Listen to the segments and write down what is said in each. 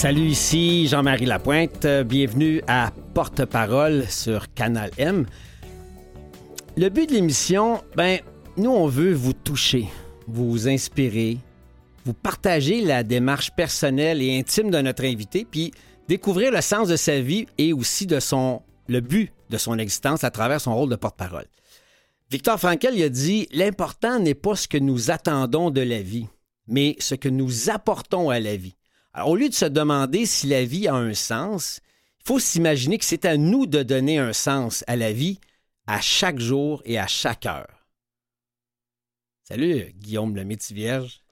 Salut, ici Jean-Marie Lapointe. Euh, Bienvenue à Porte-Parole sur Canal M. Le but de l'émission, ben, nous, on veut vous toucher, vous inspirer, vous partager la démarche personnelle et intime de notre invité, puis découvrir le sens de sa vie et aussi de son, le but de son existence à travers son rôle de porte-parole. Victor Frankel a dit L'important n'est pas ce que nous attendons de la vie, mais ce que nous apportons à la vie. Alors, au lieu de se demander si la vie a un sens, il faut s'imaginer que c'est à nous de donner un sens à la vie à chaque jour et à chaque heure. Salut, Guillaume le métier vierge.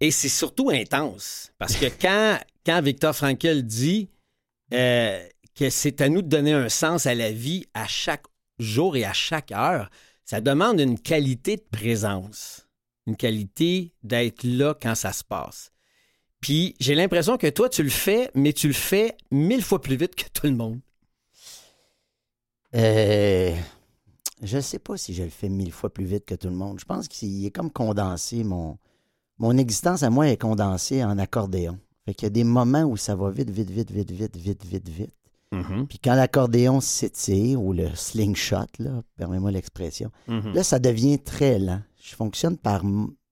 Et c'est surtout intense, parce que quand, quand Victor Frankel dit euh, que c'est à nous de donner un sens à la vie à chaque jour et à chaque heure, ça demande une qualité de présence une qualité d'être là quand ça se passe. Puis j'ai l'impression que toi, tu le fais, mais tu le fais mille fois plus vite que tout le monde. Euh, je sais pas si je le fais mille fois plus vite que tout le monde. Je pense qu'il est comme condensé. Mon, mon existence à moi est condensée en accordéon. Fait qu'il y a des moments où ça va vite, vite, vite, vite, vite, vite, vite, vite. Mm-hmm. Puis quand l'accordéon s'étire, ou le slingshot, là, permets-moi l'expression, Mhm. là, ça devient très lent. Je fonctionne par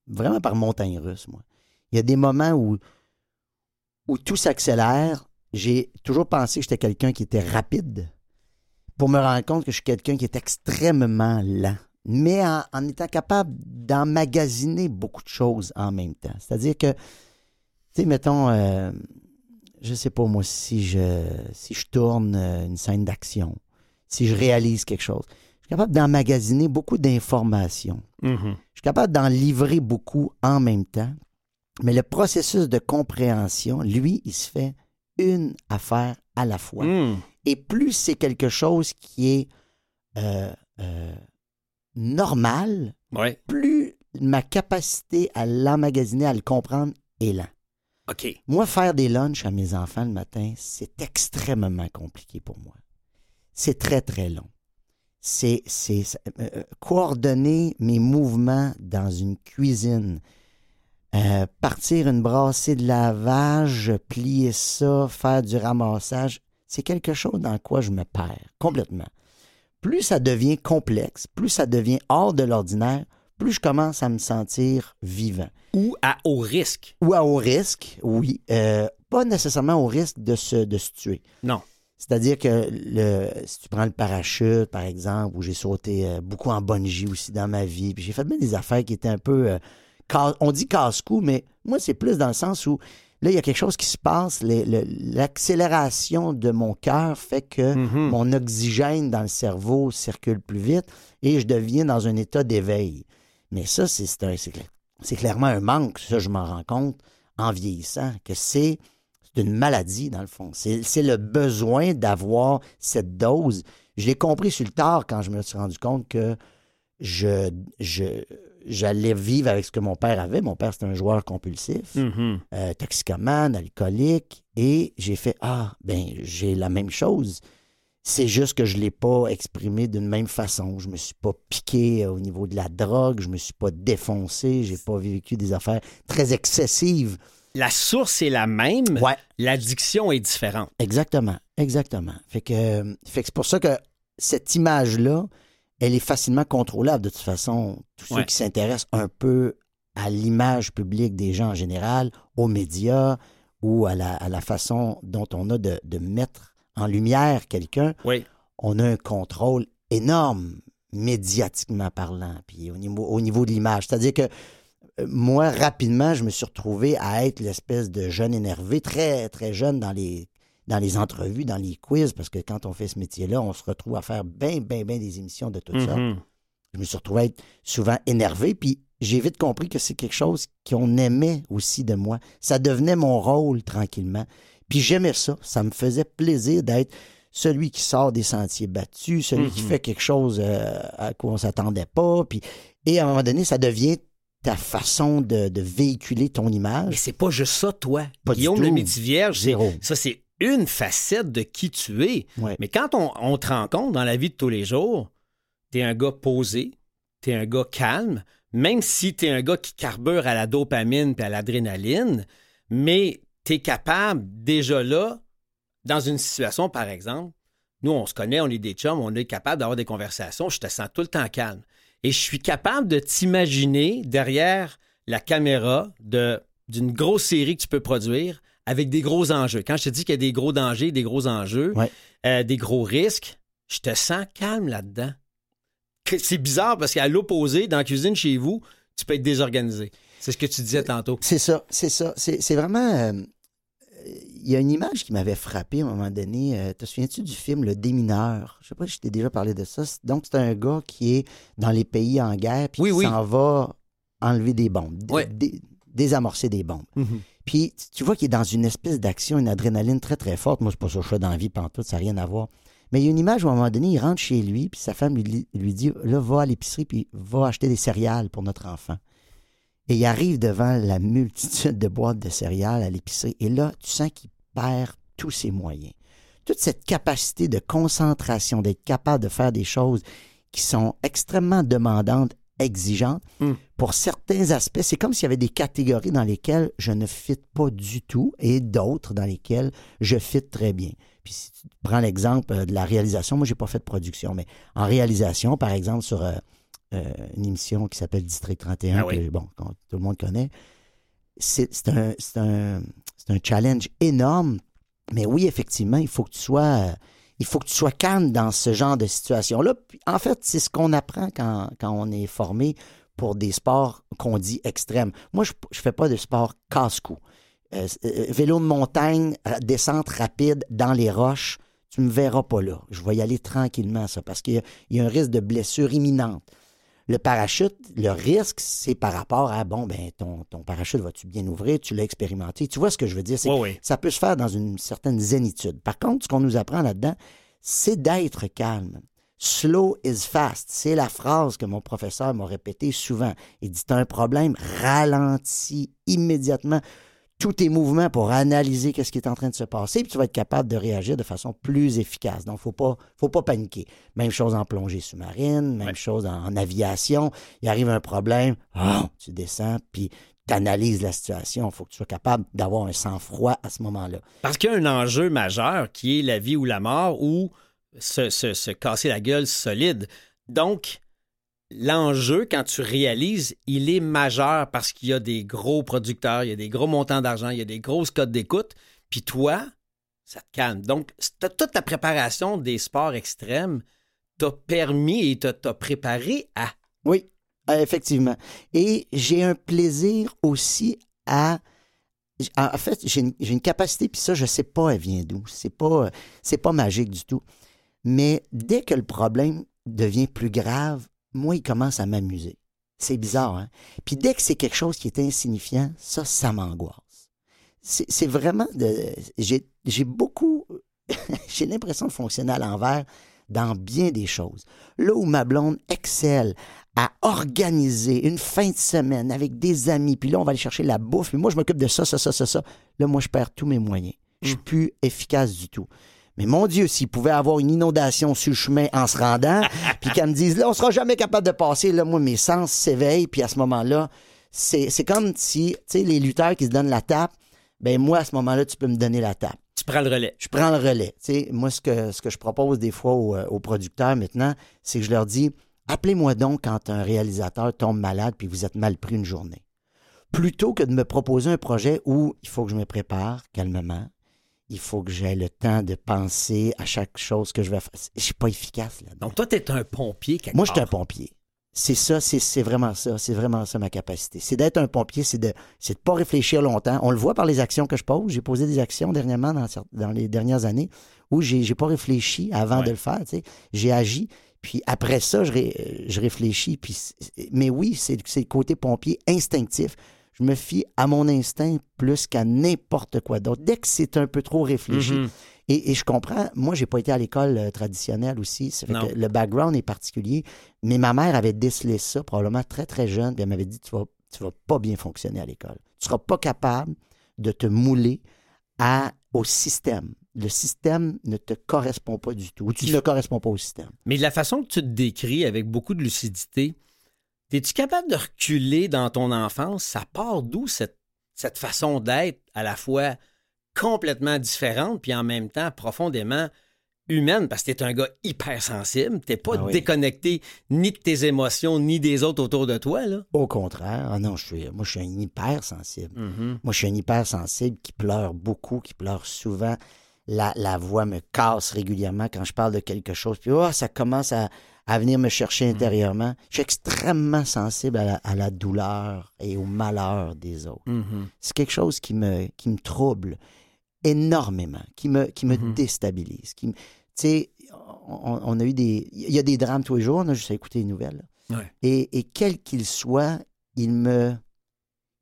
vraiment par montagne russe, moi. Il y a des moments où, où tout s'accélère. J'ai toujours pensé que j'étais quelqu'un qui était rapide pour me rendre compte que je suis quelqu'un qui est extrêmement lent, mais en, étant capable d'emmagasiner beaucoup de choses en même temps. C'est-à-dire que, tu sais, mettons, euh, je sais pas moi, si je, si je tourne euh, une scène d'action, si je réalise quelque chose, suis capable d'emmagasiner beaucoup d'informations. Mhm. Je suis capable d'en livrer beaucoup en même temps, mais le processus de compréhension, lui, il se fait une affaire à la fois. Mm. Et plus c'est quelque chose qui est euh, euh, normal, Ouais. plus ma capacité à l'emmagasiner, à le comprendre est. OK. Moi, faire des lunchs à mes enfants le matin, c'est extrêmement compliqué pour moi. C'est très, très long. C'est, euh, euh, coordonner mes mouvements dans une cuisine, euh, partir une brassée de lavage, plier ça, faire du ramassage, c'est quelque chose dans quoi je me perds complètement. Plus ça devient complexe, plus ça devient hors de l'ordinaire, plus je commence à me sentir vivant Ou à haut risque. ou à haut risque, oui. Euh, pas nécessairement au risque de se, de se tuer. Non. C'est-à-dire que le, si tu prends le parachute, par exemple, où j'ai sauté euh, beaucoup en bungee aussi dans ma vie, puis j'ai fait bien des affaires qui étaient un peu... euh, on dit casse-cou, mais moi, c'est plus dans le sens où là, il y a quelque chose qui se passe. L'accélération de mon cœur fait que Mhm. mon oxygène dans le cerveau circule plus vite et je deviens dans un état d'éveil. Mais ça, c'est clairement un manque. Ça, je m'en rends compte en vieillissant, que c'est c'est une maladie, dans le fond. C'est le besoin d'avoir cette dose. Je l'ai compris sur le tard quand je me suis rendu compte que je, je, j'allais vivre avec ce que mon père avait. Mon père, c'était un joueur compulsif Mhm. euh, toxicomane, alcoolique, et j'ai fait Ah, ben, j'ai la même chose. C'est juste que je ne l'ai pas exprimé d'une même façon. Je me suis pas piqué au niveau de la drogue, je me suis pas défoncé, j'ai pas vécu des affaires très excessives. La source est la même. Ouais. L'addiction est différente. Exactement, exactement. Fait que, euh, fait que c'est pour ça que cette image-là, elle est facilement contrôlable de toute façon. Tous Ouais. ceux qui s'intéressent un peu à l'image publique des gens en général, aux médias ou à la, à la façon dont on a de, de mettre en lumière quelqu'un, Oui. on a un contrôle énorme médiatiquement parlant, puis au niveau, au niveau de l'image. C'est-à-dire que moi, rapidement, je me suis retrouvé à être l'espèce de jeune énervé, très, très jeune dans les, dans les entrevues, dans les quiz, parce que quand on fait ce métier-là, on se retrouve à faire bien, bien, bien des émissions de tout ça. Mhm. Je me suis retrouvé à être souvent énervé, puis j'ai vite compris que c'est quelque chose qu'on aimait aussi de moi. Ça devenait mon rôle tranquillement. Puis j'aimais ça. Ça me faisait plaisir d'être celui qui sort des sentiers battus, celui qui Mhm. fait quelque chose euh, à quoi on s'attendait pas. Puis, et à un moment donné, ça devient ta façon de, de véhiculer ton Mais image. c'est pas juste ça, toi. Pas Guillaume le métier vierge, c'est- Zéro. ça, c'est une facette de qui tu es. Ouais. Mais quand on, on te rencontre dans la vie de tous les jours, t'es un gars posé, t'es un gars calme, même si t'es un gars qui carbure à la dopamine puis à l'adrénaline, mais tu es capable déjà là, dans une situation, par exemple, nous, on se connaît, on est des chums, on est capable d'avoir des conversations, je te sens tout le temps calme. Et je suis capable de t'imaginer derrière la caméra d'une grosse série que tu peux produire avec des gros enjeux. Quand je te dis qu'il y a des gros dangers, des gros enjeux, Ouais. euh, des gros risques, je te sens calme là-dedans. C'est bizarre parce qu'à l'opposé, dans la cuisine chez vous, tu peux être désorganisé. C'est ce que tu disais tantôt. C'est ça, c'est ça. C'est c'est vraiment. euh, Il y a une image qui m'avait frappé à un moment donné. Euh, te souviens-tu du film Le Démineur? Je sais pas si je t'ai déjà parlé de ça. Donc, c'est un gars qui est dans les pays en guerre puis Oui, qui oui. s'en va enlever des bombes, Ouais. désamorcer des bombes. Puis tu- vois qu'il est dans une espèce d'action, une adrénaline très, très forte. Moi, c'est pas ça que je fais dans la vie, pantoute, ça n'a rien à voir. Mais il y a une image où, à un moment donné, il rentre chez lui, puis sa femme lui, lui dit Là, va à l'épicerie, puis va acheter des céréales pour notre enfant. Et il arrive devant la multitude de boîtes de céréales à l'épicerie. Et là, tu sens qu'il perd tous ses moyens. Toute cette capacité de concentration, d'être capable de faire des choses qui sont extrêmement demandantes, exigeantes, Mm. pour certains aspects, c'est comme s'il y avait des catégories dans lesquelles je ne fit pas du tout et d'autres dans lesquelles je fit très bien. Puis si tu prends l'exemple euh, de la réalisation, moi, j'ai pas fait de production, mais en réalisation, par exemple, sur euh, une émission qui s'appelle District 31, Ah oui. que, bon, tout le monde connaît, c'est un, un, un challenge énorme. Mais oui, effectivement, il faut que tu sois, euh, il faut que tu sois calme dans ce genre de situation-là. En fait, c'est ce qu'on apprend quand, quand on est formé pour des sports qu'on dit extrêmes. Moi, je ne fais pas de sport casse-cou. Euh, euh, vélo de montagne, descente rapide dans les roches, tu me verras pas là. Je vais y aller tranquillement, ça, parce qu'il y a un risque de blessure imminente. Le parachute, le risque, c'est par rapport à, bon, ben, ton, ton parachute, va-tu bien ouvrir? Tu l'as expérimenté. Tu vois ce que je veux dire? C'est Oui, oui. ça peut se faire dans une certaine zénitude. Par contre, ce qu'on nous apprend là-dedans, c'est d'être calme. Slow is fast. C'est la phrase que mon professeur m'a répétée souvent. Il dit, t'as un problème, ralentis immédiatement tous tes mouvements pour analyser qu'est-ce qui est en train de se passer, puis tu vas être capable de réagir de façon plus efficace. Donc, faut pas, faut pas paniquer. Même chose en plongée sous-marine, même Ouais. chose en, en aviation. Il arrive un problème, ah, tu descends, puis tu analyses la situation. Il faut que tu sois capable d'avoir un sang-froid à ce moment-là. Parce qu'il y a un enjeu majeur qui est la vie ou la mort ou se, se- se casser la gueule solide. Donc, l'enjeu, quand tu réalises, il est majeur parce qu'il y a des gros producteurs, il y a des gros montants d'argent, il y a des grosses cotes d'écoute. Puis toi, ça te calme. Donc, toute la préparation des sports extrêmes t'a permis et t'a préparé à. Oui, effectivement. Et j'ai un plaisir aussi à. En fait, j'ai une, capacité, puis ça, je sais pas, elle vient d'où. C'est pas, pas magique du tout. Mais dès que le problème devient plus grave, moi, il commence à m'amuser. C'est bizarre, hein? Puis dès que c'est quelque chose qui est insignifiant, ça, ça m'angoisse. C'est vraiment de. J'ai j'ai beaucoup. j'ai l'impression de fonctionner à l'envers dans bien des choses. Là où ma blonde excelle à organiser une fin de semaine avec des amis, puis là, on va aller chercher la bouffe, puis moi, je m'occupe de ça, ça, ça, ça, ça. Là, moi, je perds tous mes moyens. Je suis plus efficace du tout. Mais mon Dieu, s'il pouvait avoir une inondation sur le chemin en se rendant, puis qu'elle me dise, là, on sera jamais capable de passer, là, moi, mes sens s'éveillent, puis à ce moment-là, c'est c'est comme si, tu sais, les lutteurs qui se donnent la tape, ben moi, à ce moment-là, tu peux me donner la tape Tu prends le relais. je prends le relais. Tu sais, moi, ce que, ce que je propose des fois aux, euh, aux producteurs maintenant, c'est que je leur dis appelez-moi donc quand un réalisateur tombe malade puis vous êtes mal pris une journée. Plutôt que de me proposer un projet où il faut que je me prépare calmement, il faut que j'aie le temps de penser à chaque chose que je vais faire. Je suis pas efficace là. Donc, toi, tu es un pompier quelque Moi, je suis un pompier. C'est ça, c'est c'est vraiment ça. C'est vraiment ça ma capacité. C'est d'être un pompier, c'est de c'est de pas réfléchir longtemps. On le voit par les actions que je pose. J'ai posé des actions dernièrement dans, dans les dernières années où j'ai j'ai pas réfléchi avant Ouais. de le faire. tu sais. J'ai agi. Puis après ça, je, ré- je réfléchis. Puis, mais oui, c'est c'est le côté pompier instinctif. Je me fie à mon instinct plus qu'à n'importe quoi d'autre. Dès que c'est un peu trop réfléchi, Mhm. et, et je comprends, moi, j'ai pas été à l'école euh, traditionnelle aussi. Ça fait Non. que le background est particulier. Mais ma mère avait décelé ça probablement très, très jeune. Puis elle m'avait dit Tu vas, tu vas pas bien fonctionner à l'école. Tu seras pas capable de te mouler à, au système. Le système ne te correspond pas du tout. Ou tu ne corresponds pas au système. Mais de la façon que tu te décris avec beaucoup de lucidité, es-tu capable de reculer dans ton enfance? Ça part d'où cette, cette façon d'être à la fois complètement différente, puis en même temps profondément humaine, parce que tu es un gars hypersensible. Tu n'es pas Ah oui. déconnecté ni de tes émotions, ni des autres autour de toi. Là. Au contraire. Ah non, je suis, moi, je suis un hypersensible. Mhm. Moi, je suis un hypersensible qui pleure beaucoup, qui pleure souvent. La, la voix me casse régulièrement quand je parle de quelque chose. Puis, oh, ça commence à, à venir me chercher intérieurement. Je suis extrêmement sensible à la, à la douleur et au malheur des autres. Mhm. C'est quelque chose qui me, qui me trouble énormément, qui me, qui me Mhm. déstabilise. Qui me- Tu sais, on, on a eu des... Il y a des drames tous les jours, on a juste à écouter les nouvelles. Ouais. Et, et quel qu'il soit, il me,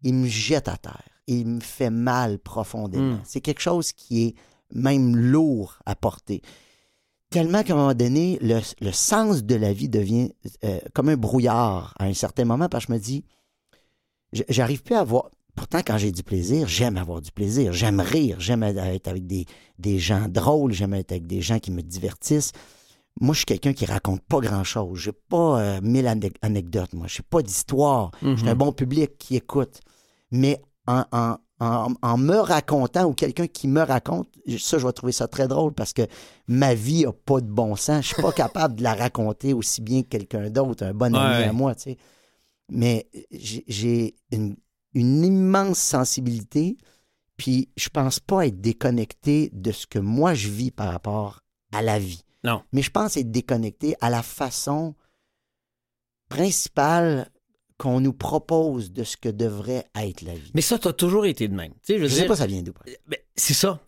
il me jette à terre. Il me fait mal profondément. Mm. C'est quelque chose qui est même lourd à porter. Tellement qu'à un moment donné, le, le sens de la vie devient euh, comme un brouillard à un certain moment, parce que je me dis, j'arrive plus à voir. Pourtant, quand j'ai du plaisir, j'aime avoir du plaisir. J'aime rire. J'aime être avec des, des gens drôles. J'aime être avec des gens qui me divertissent. Moi, je suis quelqu'un qui raconte pas grand-chose. J'ai pas euh, mille ane- anecdotes, moi. Je pas d'histoire. Mhm. J'ai un bon public qui écoute. Mais en, en- en- en me racontant ou quelqu'un qui me raconte, ça, je vais trouver ça très drôle parce que ma vie a pas de bon sens. Je suis pas capable de la raconter aussi bien que quelqu'un d'autre, un bon ami à moi, tu sais. Mais j'ai- j'ai une, une immense sensibilité, puis je pense pas être déconnecté de ce que moi je vis par rapport à la vie. Non. Mais je pense être déconnecté à la façon principale qu'on nous propose de ce que devrait être la vie. Mais ça, tu as toujours été de même. Tu sais, je je sais dire, pas ça vient d'où. Ben, c'est ça.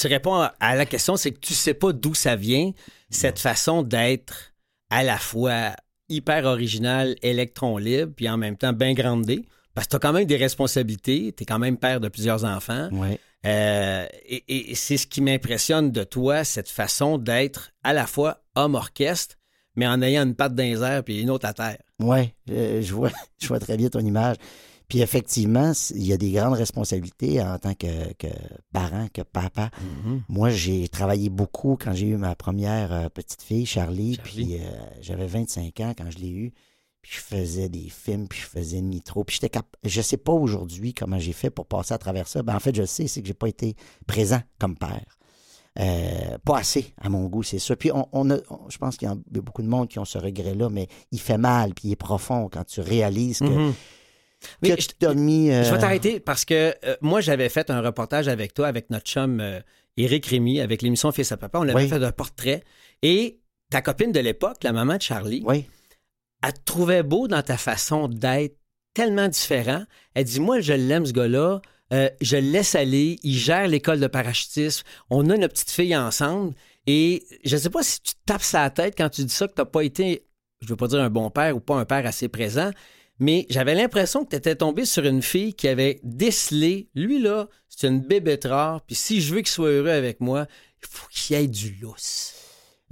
Tu réponds à- la question, c'est que tu sais pas d'où ça vient, cette façon d'être à la fois hyper original, électron libre, puis en même temps bien grandé. Parce que tu as quand même des responsabilités, tu es quand même père de plusieurs enfants. Ouais. Euh, et et c'est ce qui m'impressionne de toi, cette façon d'être à la fois homme-orchestre, mais en ayant une patte dans les airs puis une autre à terre. Oui, je vois, je vois très bien ton image. Puis effectivement, il y a des grandes responsabilités en tant que, que parent, que papa. Moi, j'ai travaillé beaucoup quand j'ai eu ma première euh, petite fille, Charlie, Charlie. puis euh, j'avais 25 ans quand je l'ai eue. Puis je faisais des films, puis je faisais une nitro. Puis j'étais cap... Je sais pas aujourd'hui comment j'ai fait pour passer à travers ça. Ben, en fait, je le sais, c'est que j'ai pas été présent comme père. Euh, pas assez, à mon goût, c'est ça. Puis on, on a, on- je pense qu'il y a beaucoup de monde qui ont ce regret-là, mais il fait mal, puis il est profond quand tu réalises que, Mhm. Mais que je- t'as mis... euh, Je vais t'arrêter parce que euh, moi, j'avais fait un reportage avec toi, avec notre chum euh, Éric Rémy, avec l'émission Fils à Papa. On avait Oui. fait un portrait. Et ta copine de l'époque, la maman de Charlie, Oui, elle te trouvait beau dans ta façon d'être tellement différent. Elle dit Moi, je l'aime, ce gars-là. Euh, je laisse aller. Il gère l'école de parachutisme. On a une petite fille ensemble. Et je ne sais pas si tu tapes sa tête quand tu dis ça, que tu n'as pas été, je veux pas dire un bon père ou pas un père assez présent, mais j'avais l'impression que tu étais tombé sur une fille qui avait décelé, lui là, c'est une bébête rare, puis si je veux qu'il soit heureux avec moi, il faut qu'il y ait du lousse.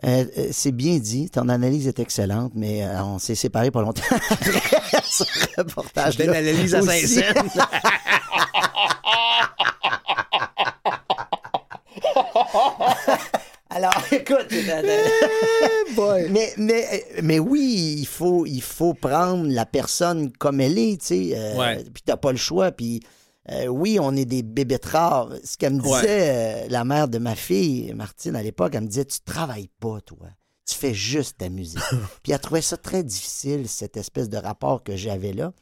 Euh, euh, c'est bien dit. Ton analyse est excellente, mais euh, on s'est séparés pas longtemps après ce reportage. Une analyse à Saint-Saëns. Alors, écoute, mais, mais, mais oui, il faut, il faut prendre la personne comme elle est, tu sais. euh, Ouais. Puis t'as pas le choix. Puis euh, oui, on est des bébêtes rares. Ce qu'elle me disait, Ouais. euh, la mère de ma fille, Martine, à l'époque, elle me disait, tu travailles pas, toi. Tu fais juste ta musique. Puis elle trouvait ça très difficile, cette espèce de rapport que j'avais là.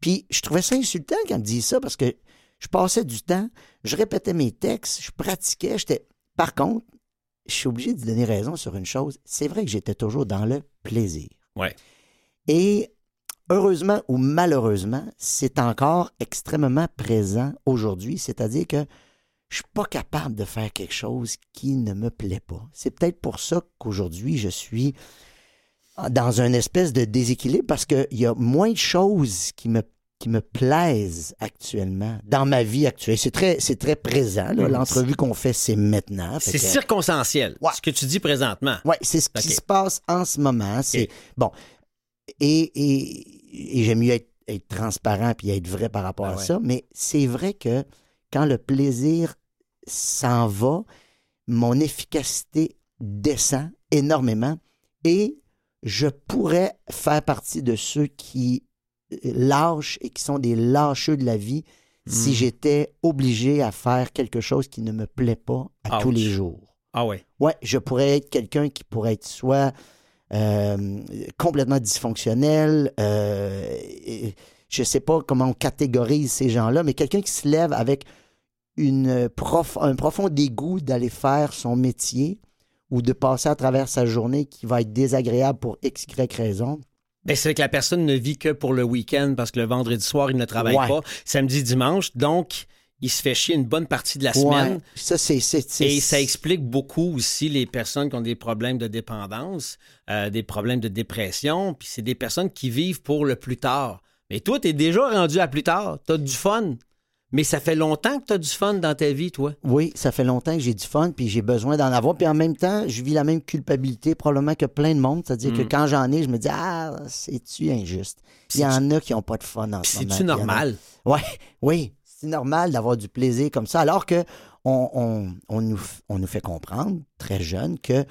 Puis je trouvais ça insultant qu'elle me dise ça parce que je passais du temps, je répétais mes textes, je pratiquais, j'étais... Par contre, je suis obligé de donner raison sur une chose. C'est vrai que j'étais toujours dans le plaisir. Ouais. Et heureusement ou malheureusement, c'est encore extrêmement présent aujourd'hui. C'est-à-dire que je suis pas capable de faire quelque chose qui ne me plaît pas. C'est peut-être pour ça qu'aujourd'hui, je suis dans une espèce de déséquilibre parce qu'il y a moins de choses qui me qui me plaisent actuellement dans ma vie actuelle. C'est très, c'est très présent. Mhm. L'entrevue qu'on fait, c'est maintenant. C'est que- circonstanciel, Ouais. ce que tu dis présentement. Ouais, c'est ce qui se passe en ce moment. C'est bon. Et, et, et j'aime mieux être, être transparent puis être vrai par rapport Ah à ouais. ça, mais c'est vrai que quand le plaisir s'en va, mon efficacité descend énormément et je pourrais faire partie de ceux qui euh, lâchent et qui sont des lâcheux de la vie si Mm. j'étais obligé à faire quelque chose qui ne me plaît pas à tous les jours. Ah ouais. Ouais, je pourrais être quelqu'un qui pourrait être soit euh, complètement dysfonctionnel, euh, et- je sais pas comment on catégorise ces gens-là, mais quelqu'un qui se lève avec une prof- un profond dégoût d'aller faire son métier ou de passer à travers sa journée qui va être désagréable pour x, y raison. Ben, c'est que la personne ne vit que pour le week-end parce que le vendredi soir, il ne travaille Ouais. pas. Samedi, dimanche, donc il se fait chier une bonne partie de la semaine. Ça, c'est... Et ça explique beaucoup aussi les personnes qui ont des problèmes de dépendance, euh, des problèmes de dépression, puis c'est des personnes qui vivent pour le plus tard. Mais toi, t'es déjà rendu à plus tard, t'as du fun. Mais ça fait longtemps que t'as du fun dans ta vie, toi. Oui, ça fait longtemps que j'ai du fun, puis j'ai besoin d'en avoir. Puis en même temps, je vis la même culpabilité probablement que plein de monde. C'est-à-dire que Mm. quand j'en ai, je me dis, ah, c'est-tu injuste? Il y en a qui n'ont pas de fun en ce moment. C'est-tu normal? Ouais, oui, c'est normal d'avoir du plaisir comme ça, alors que on, on- on nous, f- on nous fait comprendre, très jeune, que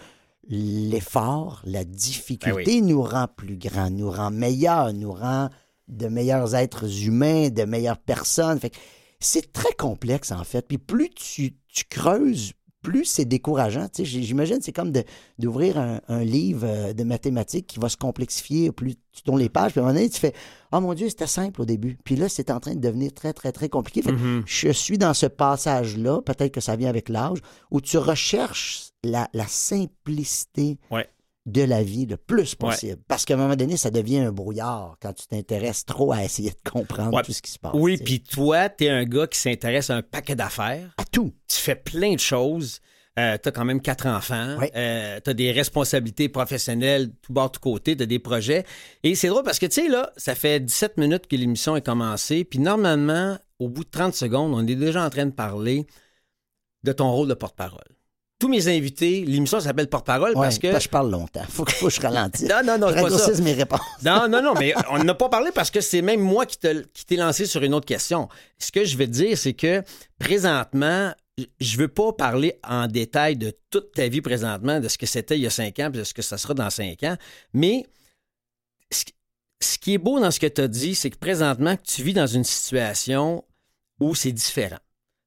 l'effort, la difficulté nous rend plus grands, nous rend meilleurs, nous rend de meilleurs êtres humains, de meilleures personnes. Fait que c'est très complexe, en fait. Puis plus tu, tu creuses, plus c'est décourageant. Tu sais, j'imagine c'est comme d'ouvrir un, un livre euh, de mathématiques qui va se complexifier. Plus tu tournes les pages, puis à un moment donné, tu fais Oh mon Dieu, c'était simple au début. Puis là, c'est en train de devenir très, très, très compliqué. Fait Mhm. je suis dans ce passage-là, peut-être que ça vient avec l'âge, où tu recherches la, la simplicité Ouais. De la vie le plus possible. Parce qu'à un moment donné, ça devient un brouillard quand tu t'intéresses trop à essayer de comprendre Ouais. tout ce qui se passe. Oui, tu puis toi, t'es un gars qui s'intéresse à un paquet d'affaires. À tout. tu fais plein de choses. Euh, tu as quand même quatre enfants. Euh, tu as des responsabilités professionnelles tout bord, tout côté. Tu as des projets. Et c'est drôle parce que, tu sais, là, ça fait 17 minutes que l'émission est commencée. Puis normalement, au bout de 30 secondes, on est déjà en train de parler de ton rôle de porte-parole. Tous mes invités, l'émission s'appelle Porte-parole Ouais, parce que. je parle longtemps. Faut que, faut que je ralentisse. Non, non, non, je raccourcisse mes réponses. Non, non, non, mais on n'a pas parlé parce que c'est même moi qui t'ai lancé sur une autre question. Ce que je te dire, c'est que présentement, je veux pas parler en détail de toute ta vie présentement, de ce que c'était il y a cinq ans, puis de ce que ça sera dans cinq ans, mais ce qui- est beau dans ce que tu as dit, c'est que présentement, tu vis dans une situation où c'est différent.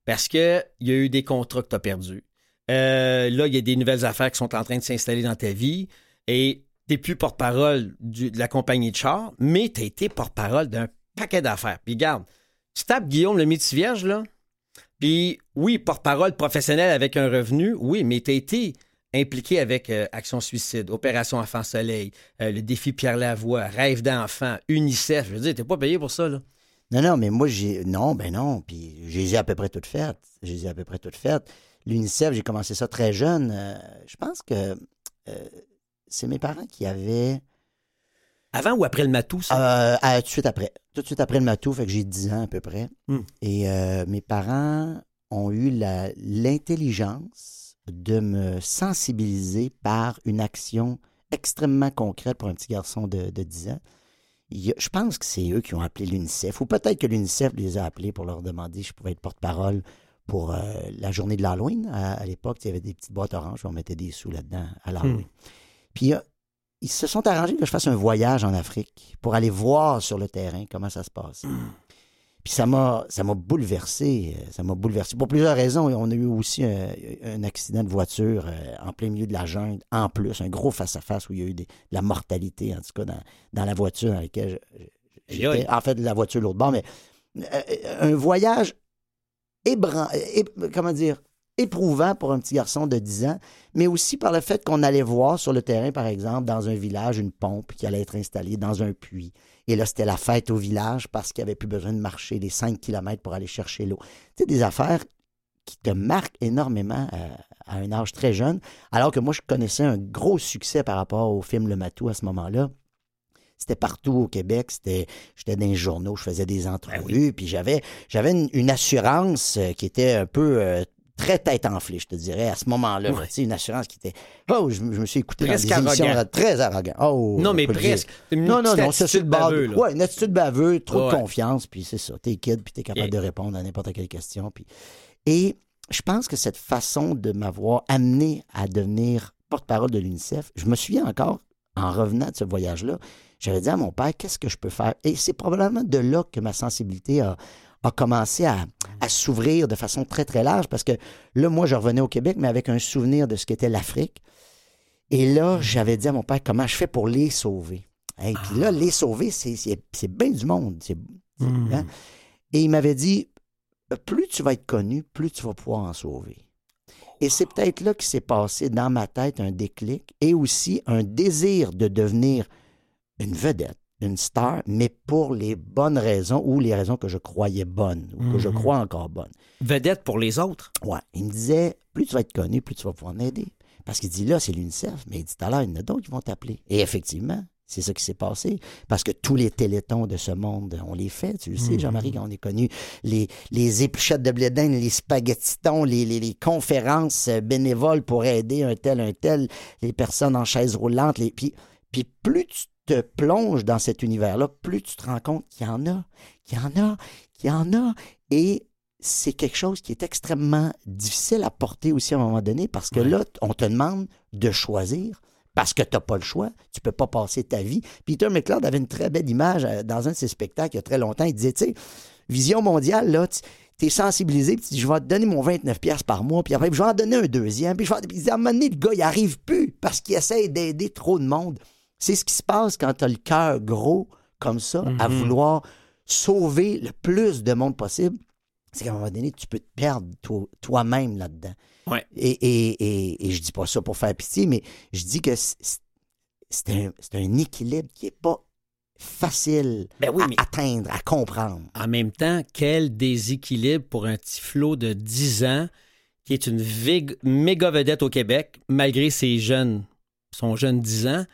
Parce qu'il y a eu des contrats que tu as perdus. Euh, là, il y a des nouvelles affaires qui sont en train de s'installer dans ta vie. Et tu n'es plus porte-parole de la compagnie de char, mais tu as été porte-parole d'un paquet d'affaires. Puis regarde, tu tapes Guillaume le métier vierge, là. Puis oui, porte-parole professionnel avec un revenu, oui, mais tu as été impliqué avec euh, Action Suicide, Opération Enfant Soleil, euh, le défi Pierre Lavoie, Rêve d'enfant, UNICEF. Je veux dire, t'es pas payé pour ça, là. Non, non, mais moi, j'ai. Non, ben non. Puis, j'ai à peu près toutes faites. J'ai à peu près toutes faites. L'UNICEF, j'ai commencé ça très jeune. Euh, je pense que euh, c'est mes parents qui avaient. Avant ou après le matou, ça? Euh, tout de suite après. Tout de suite après le matou, fait que j'ai 10 ans à peu près. Hmm. Et mes parents ont eu l'intelligence de me sensibiliser par une action extrêmement concrète pour un petit garçon de, de 10 ans. A- je pense que c'est eux qui ont appelé l'UNICEF, ou peut-être que l'UNICEF les a appelés pour leur demander si je pouvais être porte-parole pour euh, la journée de l'Halloween. À, à l'époque, il y avait des petites boîtes oranges, on mettait des sous là-dedans à l'Halloween. Puis euh, ils se sont arrangés que je fasse un voyage en Afrique pour aller voir sur le terrain comment ça se passe. Puis ça m'a ça m'a bouleversé, euh, ça m'a bouleversé pour plusieurs raisons. On a eu aussi un, un accident de voiture en plein milieu de la jungle, en plus, un gros face-à-face où il y a eu des- de la mortalité, en tout cas, dans, dans la voiture dans laquelle j'étais. En fait, la voiture l'autre bord, mais euh, un voyage comment dire, éprouvant pour un petit garçon de 10 ans, mais aussi par le fait qu'on allait voir sur le terrain, par exemple, dans un village, une pompe qui allait être installée dans un puits. Et là, c'était la fête au village parce qu'il n'y avait plus besoin de marcher les 5 km pour aller chercher l'eau. Sais, des affaires qui te marquent énormément euh, à un âge très jeune, alors que moi, je connaissais un gros succès par rapport au film Le Matou à ce moment-là. C'était partout au Québec, c'était j'étais dans les journaux, je faisais des entrevues, puis j'avais j'avais une, une assurance euh, qui était un peu euh, très tête enflée, je te dirais, à ce moment-là. Ouais. Sais, une assurance qui était... Oh, je, me- je me suis écouté Presque dans des émissions arrogant. très arrogant. Oh, non, mais presque. Une Non, non, non, c'est baveux. Ouais, une attitude baveuse, trop Ouais. de confiance, puis c'est ça. T'es kid, puis t'es capable de répondre à n'importe quelle question. Puis... Et je pense que cette façon de m'avoir amené à devenir porte-parole de l'UNICEF, je me souviens encore, en revenant de ce voyage-là, j'avais dit à mon père, qu'est-ce que je peux faire? Et c'est probablement de là que ma sensibilité a, a commencé à, à s'ouvrir de façon très, très large parce que là, moi, je revenais au Québec, mais avec un souvenir de ce qu'était l'Afrique. Et là, j'avais dit à mon père comment je fais pour les sauver? Et puis là, les sauver, c'est bien du monde. Mhm. hein? Et il m'avait dit plus tu vas être connu, plus tu vas pouvoir en sauver. Et c'est peut-être là qu'il s'est passé dans ma tête un déclic et aussi un désir de devenir une vedette, une star, mais pour les bonnes raisons ou les raisons que je croyais bonnes ou que je Mhm. crois encore bonnes. Vedette pour les autres? Ouais. Il me disait, plus tu vas être connu, plus tu vas pouvoir m'aider. Parce qu'il dit, là, c'est l'UNICEF, mais il dit, tout à l'heure, il y en a d'autres qui vont t'appeler. Et effectivement, c'est ça qui s'est passé. Parce que tous les télétons de ce monde, on les fait, tu le sais, Mhm. Jean-Marie, quand on est connu. Les, les épluchettes de blé les spaghettitons, les, les, les conférences bénévoles pour aider un tel, un tel, les personnes en chaise roulante. Les... Puis, puis plus tu te plonges dans cet univers-là, plus tu te rends compte qu'il y en a, qu'il y en a, qu'il y en a. Et c'est quelque chose qui est extrêmement difficile à porter aussi à un moment donné parce que là, on te demande de choisir parce que tu n'as pas le choix. Tu peux pas passer ta vie. Peter McLeod avait une très belle image euh, dans un de ses spectacles il y a très longtemps. Il disait, tu sais, vision mondiale, là, tu es sensibilisé, puis tu dis, je vais te donner mon 29$ piastres par mois, puis après, je vais en donner un deuxième, puis je vais... À un moment donné, le gars, il arrive plus parce qu'il essaie d'aider trop de monde. C'est ce qui se passe quand tu as le cœur gros comme ça, à Mhm. vouloir sauver le plus de monde possible. C'est qu'à un moment donné, tu peux te perdre toi- toi-même là-dedans. Ouais. Et, et, et, et je dis pas ça pour faire pitié, mais je dis que c'est- un, équilibre qui est pas facile Ben oui, à mais atteindre, à comprendre. en même temps, quel déséquilibre pour un petit flot de 10 ans qui est une vig- méga vedette au Québec, malgré ses jeunes, son jeune 10 ans.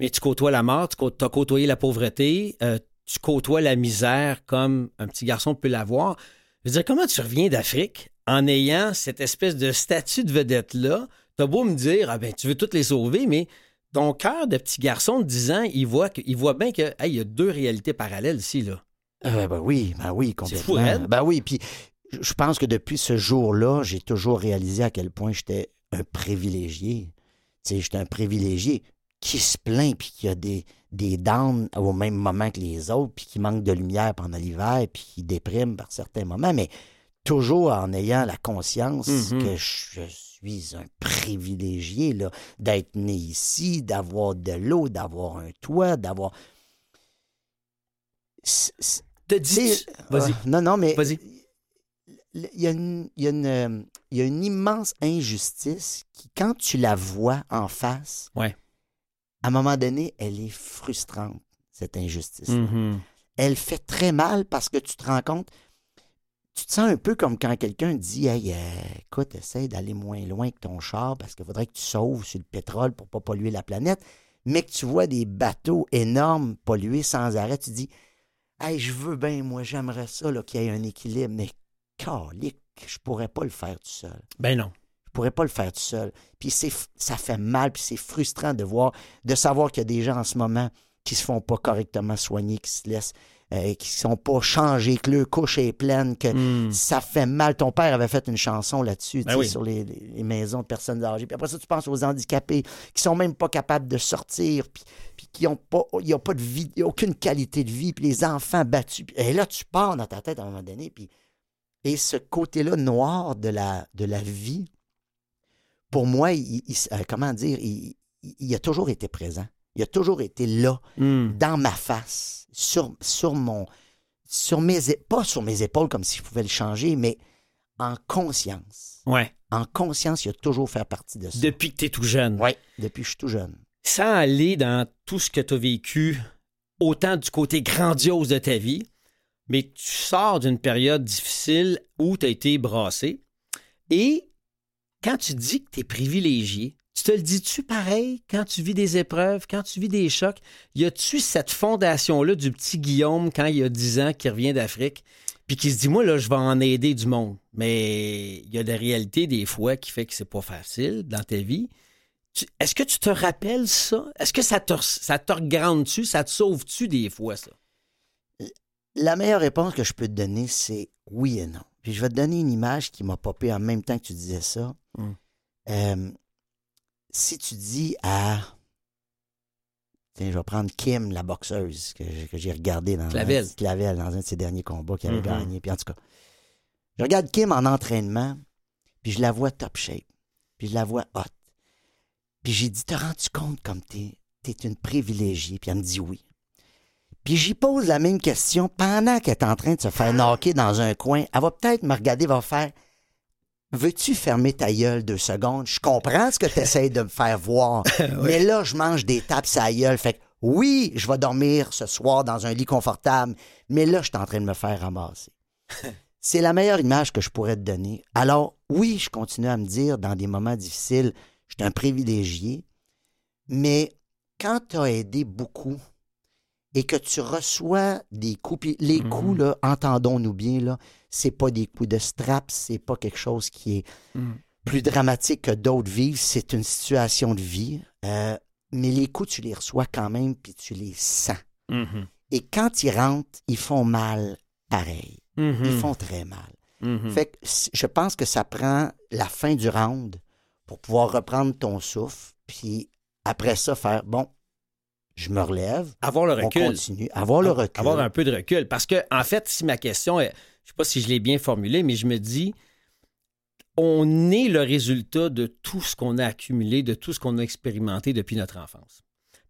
Mais tu côtoies la mort, tu as côtoyé la pauvreté, euh, tu côtoies la misère comme un petit garçon peut l'avoir. Je veux dire, comment tu reviens d'Afrique en ayant cette espèce de statut de vedette-là? T'as beau me dire, ah ben, tu veux toutes les sauver, mais ton cœur de petit garçon de 10 ans, il voit, que- il voit bien qu'il y a deux réalités parallèles ici, là. Euh, ben oui, ben oui, fou, complètement. raide. Ben oui, puis je je pense que depuis ce jour-là, j'ai toujours réalisé à quel point j'étais un privilégié. Tu sais, j'étais un privilégié qui se plaint puis qui a des, des downs au même moment que les autres, puis qui manque de lumière pendant l'hiver, puis qui déprime par certains moments, mais toujours en ayant la conscience Mhm. que je, je suis un privilégié, là, d'être né ici, d'avoir de l'eau, d'avoir un toit, d'avoir... Te dis, vas-y. euh, non, non, mais. Vas-y. Il y, a une, il, y a une, euh, il y a une immense injustice qui, quand tu la vois en face, Ouais. À un moment donné, elle est frustrante, cette injustice. Mhm. Elle fait très mal parce que tu te rends compte, tu te sens un peu comme quand quelqu'un dit Hey, euh, écoute, essaie d'aller moins loin que ton char parce qu'il faudrait que tu sauves sur le pétrole pour pas polluer la planète, mais que tu vois des bateaux énormes pollués sans arrêt, tu dis Hey, je veux bien, moi, j'aimerais ça qu'il y ait un équilibre, mais calique, je pourrais pas le faire tout seul. Ben non. Je pourrais pas le faire tout seul. Puis c'est, ça fait mal, puis c'est frustrant de voir, de savoir qu'il y a des gens en ce moment qui se font pas correctement soigner, qui se laissent, euh, qui sont pas changés, que leur couche est pleine, que Hmm. ça fait mal. Ton père avait fait une chanson là-dessus, Ben oui. sur les, maisons de personnes âgées. Puis après ça, tu penses aux handicapés qui sont même pas capables de sortir, puis, puis qui ont pas, ils ont pas de vie, aucune qualité de vie, puis les enfants battus. Et là, tu pars dans ta tête à un moment donné, puis et ce côté-là noir de la, de la vie, pour moi, il, il- euh, comment dire, il, a toujours été présent. Il a toujours été là, Hmm. dans ma face, sur, sur mon. Sur mes, pas sur mes épaules comme si je pouvais le changer, mais en conscience. Ouais. En conscience, il a toujours fait partie de ça. Depuis que tu es tout jeune. Oui, depuis que je suis tout jeune. Sans aller dans tout ce que tu as vécu, autant du côté grandiose de ta vie, mais tu sors d'une période difficile où tu as été brassé. Et quand tu dis que tu es privilégié, tu te le dis-tu pareil? Quand tu vis des épreuves, quand tu vis des chocs? Y a-tu cette fondation-là du petit Guillaume quand il a 10 ans qui revient d'Afrique, puis qui se dit, moi, là, je vais en aider du monde. Mais il y a des réalités, des fois, qui fait que c'est pas facile dans ta vie. Est-ce que tu te rappelles ça? Est-ce que ça te, ça te regrande-tu? Ça te sauve-tu des fois, ça? La meilleure réponse que je peux te donner, c'est oui et non. Puis je vais te donner une image qui m'a popé en même temps que tu disais ça. Mm. Euh, si tu dis à tiens, je vais prendre Kim, la boxeuse, que, que j'ai regardée dans, Clavel. un- Clavel, dans un de ses derniers combats qui avait Mhm. gagné. Puis en tout cas, je regarde Kim en entraînement, puis je la vois top shape, puis je la vois hot. Puis j'ai dit, t'as rendu compte comme t'es, t'es une privilégiée? Puis elle me dit oui. Puis j'y pose la même question pendant qu'elle est en train de se faire knocker dans un coin. Elle va peut-être me regarder, va faire Veux-tu fermer ta gueule deux secondes? Je comprends ce que tu essaies de me faire voir. Mais là, je mange des tapes à gueule. Fait que oui, je vais dormir ce soir dans un lit confortable, mais là, je suis en train de me faire ramasser. C'est la meilleure image que je pourrais te donner. Alors, oui, je continue à me dire dans des moments difficiles, je suis un privilégié, mais quand tu as aidé beaucoup et que tu reçois des coups, puis les Mhm. coups, là, entendons-nous bien, là, c'est pas des coups de strap, c'est pas quelque chose qui est Mhm. plus dramatique que d'autres vivent, c'est une situation de vie. Euh, mais les coups, tu les reçois quand même, puis tu les sens. Mhm. Et quand ils rentrent, ils font mal pareil. Ils font très mal. Fait que je pense que ça prend la fin du round pour pouvoir reprendre ton souffle, puis après ça, faire bon, je me relève, Avoir le on recul. continue, avoir le recul. Avoir un peu de recul. Parce que, en fait, si ma question est, je sais pas si je l'ai bien formulée, mais je me dis, on est le résultat de tout ce qu'on a accumulé, de tout ce qu'on a expérimenté depuis notre enfance.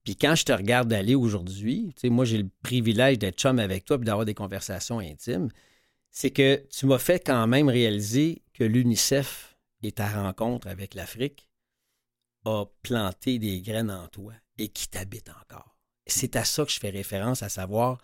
Puis quand je te regarde aller aujourd'hui, tu sais, moi, j'ai le privilège d'être chum avec toi puis d'avoir des conversations intimes. C'est que tu m'as fait quand même réaliser que l'UNICEF et ta rencontre avec l'Afrique a planté des graines en toi et qui t'habitent encore. C'est à ça que je fais référence, à savoir,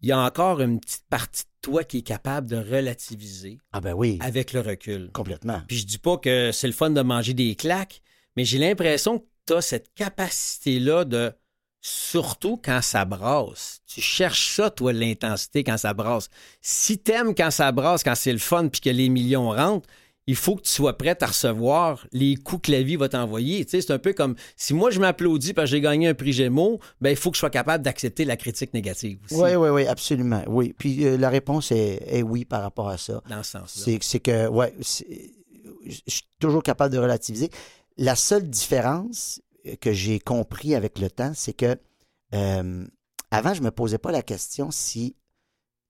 il y a encore une petite partie de toi qui est capable de relativiser Ah ben oui, avec le recul. complètement. Puis je dis pas que c'est le fun de manger des claques, mais j'ai l'impression que tu as cette capacité-là de, surtout quand ça brasse, tu cherches ça, toi, l'intensité quand ça brasse. Si t'aimes quand ça brasse, quand c'est le fun, puis que les millions rentrent, il faut que tu sois prêt à recevoir les coups que la vie va t'envoyer. Tu sais, c'est un peu comme si moi je m'applaudis parce que j'ai gagné un prix Gémeaux, ben il faut que je sois capable d'accepter la critique négative aussi. Oui, oui, oui, absolument. Oui. Puis euh, la réponse est, est oui par rapport à ça. Dans ce sens-là. C'est que, ouais, je suis toujours capable de relativiser. La seule différence que j'ai compris avec le temps, c'est que euh, avant, je me posais pas la question si,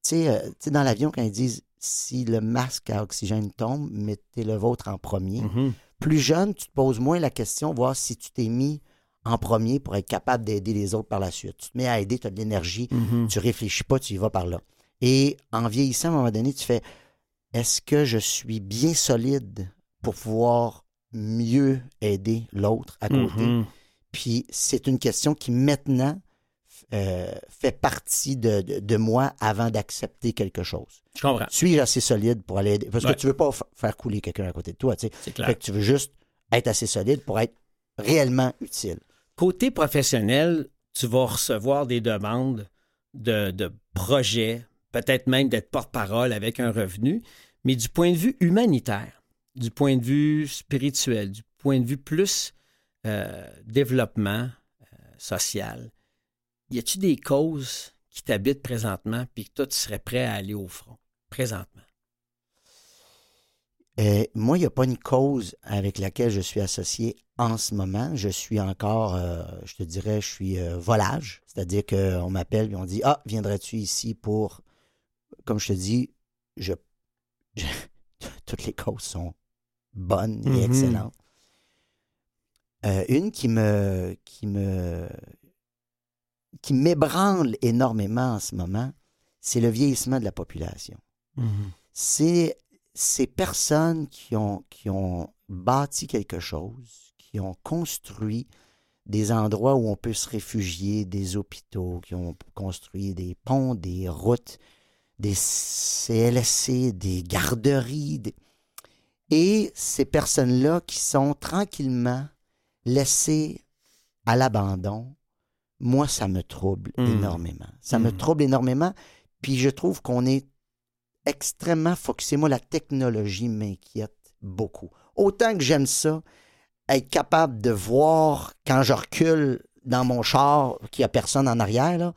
tu sais, euh, tu sais, dans l'avion, quand ils disent si le masque à oxygène tombe, mettez le vôtre en premier. Mhm. Plus jeune, tu te poses moins la question, voir si tu t'es mis en premier pour être capable d'aider les autres par la suite. Tu te mets à aider, tu as de l'énergie, Mhm. tu réfléchis pas, tu y vas par là. Et en vieillissant, à un moment donné, tu fais est-ce que je suis bien solide pour pouvoir mieux aider l'autre à côté? Mhm. Puis c'est une question qui maintenant euh, fait partie de, de- de moi avant d'accepter quelque chose. Je comprends. Suis-je assez solide pour aller aider? Parce Ouais. que tu veux pas faire couler quelqu'un à côté de toi, tu sais. C'est clair. Fait que tu veux juste être assez solide pour être réellement utile. Côté professionnel, tu vas recevoir des demandes de, de projets, peut-être même d'être porte-parole avec un revenu, mais du point de vue humanitaire, du point de vue spirituel, du point de vue plus euh, développement euh, social, y a-tu des causes qui t'habitent présentement puis que toi, tu serais prêt à aller au front, présentement? Euh, moi, il n'y a pas une cause avec laquelle je suis associé en ce moment. Je suis encore, euh, je te dirais, je suis euh, volage. C'est-à-dire qu'on m'appelle et on dit Ah, viendrais-tu ici pour. Comme je te dis, je, je- toutes les causes sont bonnes et Mhm. excellentes. Une qui me, qui me, qui m'ébranle énormément en ce moment, c'est le vieillissement de la population c'est ces personnes qui ont, qui ont bâti quelque chose, qui ont construit des endroits où on peut se réfugier, des hôpitaux, qui ont construit des ponts, des routes, des CLSC, des garderies. des- Et ces personnes-là qui sont tranquillement laissées à l'abandon, moi, ça me trouble Mm. énormément. Ça me Mm. trouble énormément. Puis je trouve qu'on est extrêmement focusé. Moi, la technologie m'inquiète beaucoup. Autant que j'aime ça, être capable de voir quand je recule dans mon char qu'il n'y a personne en arrière, là,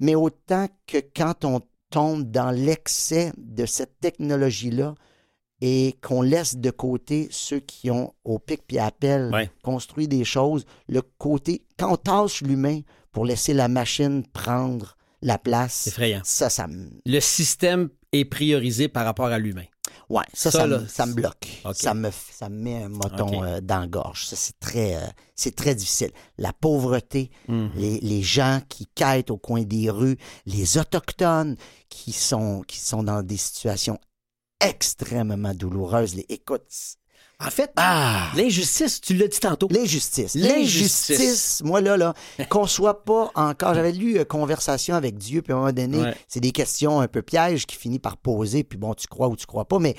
mais autant que quand on tombe dans l'excès de cette technologie-là, et qu'on laisse de côté ceux qui ont, au pic puis Ouais. construit des choses, le côté, quand on tâche l'humain pour laisser la machine prendre la place, C'est effrayant. ça, ça me, Le système est priorisé par rapport à l'humain. ouais, ça, Ça, ça, là, me, ça me bloque. Ça, me, ça me met un moton euh, dans la gorge. Ça, c'est très, euh, c'est très difficile. La pauvreté, Mhm. les, les gens qui quittent au coin des rues, les autochtones qui sont, qui sont dans des situations extrêmement douloureuses. Les, écoute, En fait, ah, l'injustice, tu l'as dit tantôt. L'injustice. L'injustice. Moi là, là, qu'on soit pas encore. J'avais lu euh, Conversation avec Dieu, puis à un moment donné, Ouais. c'est des questions un peu pièges qui finit par poser, puis bon, tu crois ou tu crois pas, mais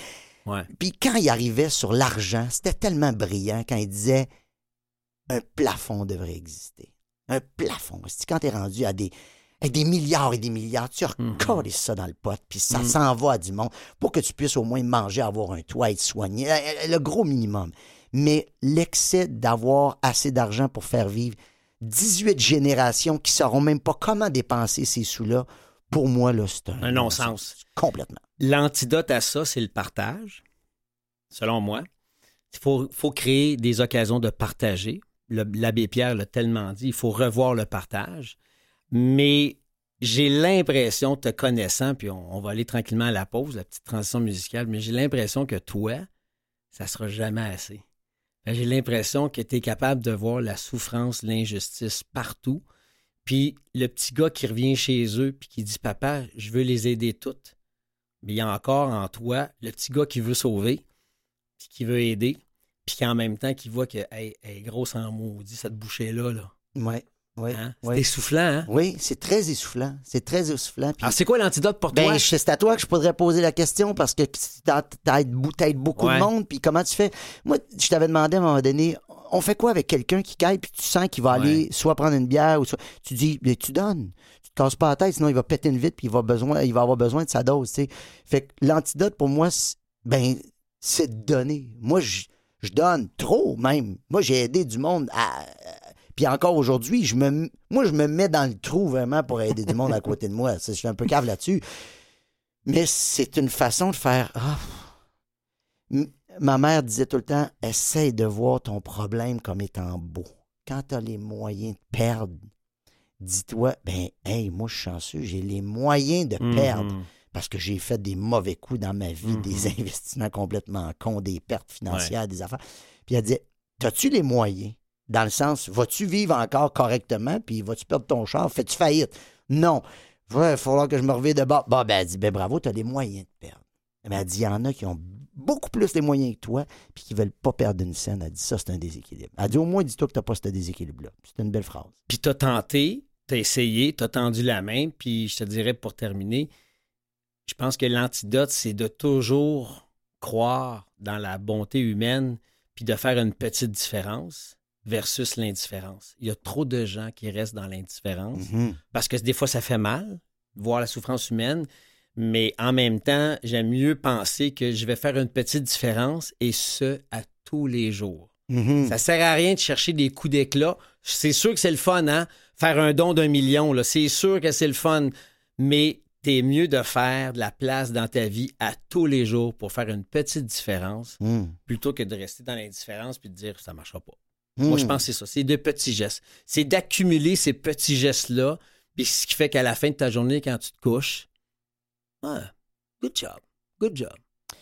Ouais. puis quand il arrivait sur l'argent, c'était tellement brillant quand il disait un plafond devrait exister. Un plafond. C'est quand t'es rendu à des avec des milliards et des milliards, tu Mhm. recolles ça dans le pot, puis ça Mhm. s'en va à du monde pour que tu puisses au moins manger, avoir un toit, être soigné, euh, le gros minimum. Mais l'excès d'avoir assez d'argent pour faire vivre 18 générations qui sauront même pas comment dépenser ces sous-là, pour moi, là, c'est un, Un non-sens. Complètement. L'antidote à ça, c'est le partage, selon moi. Il faut, faut créer des occasions de partager. L'abbé Pierre l'a tellement dit, il faut revoir le partage. Mais j'ai l'impression, te connaissant, puis on, va aller tranquillement à la pause, la petite transition musicale, mais j'ai l'impression que toi, ça sera jamais assez. Que J'ai l'impression que tu es capable de voir la souffrance, l'injustice partout. Puis le petit gars qui revient chez eux puis qui dit Papa, je veux les aider toutes. Mais il y a encore en toi le petit gars qui veut sauver, puis qui veut aider, puis qui en même temps qui voit que hey, grosse en maudit, cette bouchée-là. Là. Ouais, Hein? C'est essoufflant, hein? Oui, c'est très essoufflant. C'est très essoufflant. Puis, Alors, c'est quoi l'antidote pour ben, toi? je- c'est à toi que je pourrais poser la question parce que t'a- t'aides beaucoup Ouais. de monde. Puis comment tu fais? Moi, je t'avais demandé à un moment donné, on fait quoi avec quelqu'un qui caille puis tu sens qu'il va aller soit prendre une bière ou soit. Tu dis, mais tu donnes. Tu te casses pas la tête, sinon il va péter une vitre puis il va, besoin, il va avoir besoin de sa dose. tu sais. Fait que l'antidote pour moi, c'est- ben, c'est de donner. Moi, je, je donne trop même. Moi, j'ai aidé du monde à. Puis encore aujourd'hui, je me, moi, je me mets dans le trou vraiment pour aider du monde à côté de moi. Je suis un peu cave là-dessus. Mais c'est une façon de faire. ah. Ma mère disait tout le temps essaye de voir ton problème comme étant beau. Quand tu as les moyens de perdre, dis-toi ben, hey, moi, je suis chanceux, j'ai les moyens de perdre Mhm. parce que j'ai fait des mauvais coups dans ma vie, des investissements complètement cons, des pertes financières, des affaires. Puis elle disait T'as-tu les moyens Dans le sens, vas-tu vivre encore correctement, puis vas-tu perdre ton char? Fais-tu faillite? Non. Il va falloir que je me revienne de bord. Bon, ben, elle dit Ben bravo, t'as les moyens de perdre. Mais elle dit Il y en a qui ont beaucoup plus les moyens que toi, puis qui veulent pas perdre une scène. Elle dit Ça, c'est un déséquilibre. Elle dit Au moins, dis-toi que t'as pas ce déséquilibre-là. C'est une belle phrase. Puis t'as tenté, t'as essayé, t'as tendu la main, puis je te dirais pour terminer, je pense que l'antidote, c'est de toujours croire dans la bonté humaine, puis de faire une petite différence versus l'indifférence. Il y a trop de gens qui restent dans l'indifférence Mhm. parce que des fois, ça fait mal, voir la souffrance humaine, mais en même temps, j'aime mieux penser que je vais faire une petite différence et ce, à tous les jours. Mhm. Ça sert à rien de chercher des coups d'éclat. C'est sûr que c'est le fun, hein? Faire un don d'un million, là. C'est sûr que c'est le fun. Mais t'es mieux de faire de la place dans ta vie à tous les jours pour faire une petite différence Mhm. plutôt que de rester dans l'indifférence puis de dire ça marchera pas. Moi, je Mhm. pense que c'est ça. C'est de petits gestes. C'est d'accumuler ces petits gestes-là. Puis ce qui fait qu'à la fin de ta journée, quand tu te couches, ah, good job. Good job.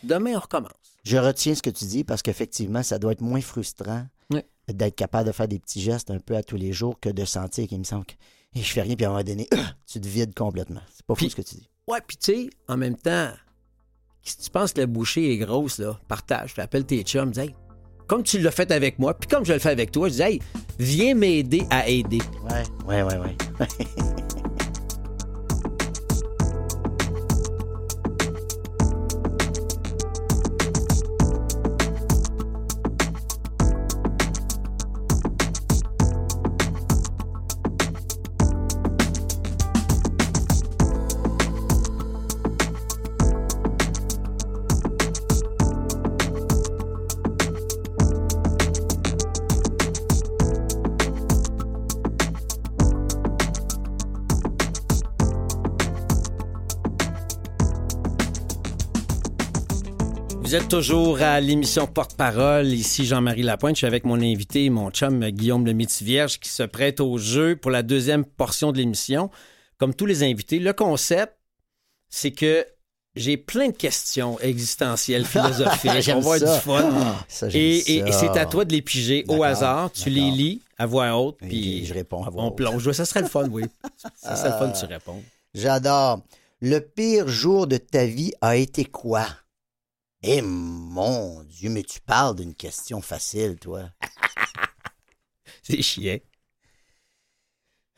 Demain, on recommence. Je retiens ce que tu dis parce qu'effectivement, ça doit être moins frustrant d'être capable de faire des petits gestes un peu à tous les jours que de sentir qu'il me semble que et je fais rien, puis à un moment donné, tu te vides complètement. C'est pas fou Puis- ce que tu dis. Ouais, puis tu sais, en même temps, si tu penses que la bouchée est grosse, là, partage, tu appelles tes chums, dis, hey, comme tu l'as fait avec moi, puis comme je le fais avec toi, je dis, hey, viens m'aider à aider. Ouais, ouais, ouais, ouais. Vous êtes toujours à l'émission Porte-Parole. Ici Jean-Marie Lapointe. Je suis avec mon invité, mon chum Guillaume le Vierge, qui se prête au jeu pour la deuxième portion de l'émission. Comme tous les invités, le concept, c'est que j'ai plein de questions existentielles, philosophiques. On va avoir du fun. Ça, j'aime et et- et ça. c'est à toi de les piger au hasard. Tu les lis à voix haute, Et puis je réponds à voix on haute. plonge. Ça serait le fun, oui. Ça serait le fun de tu réponds. J'adore. Le pire jour de ta vie a été quoi? Eh mon Dieu, mais tu parles d'une question facile, toi. C'est chiant.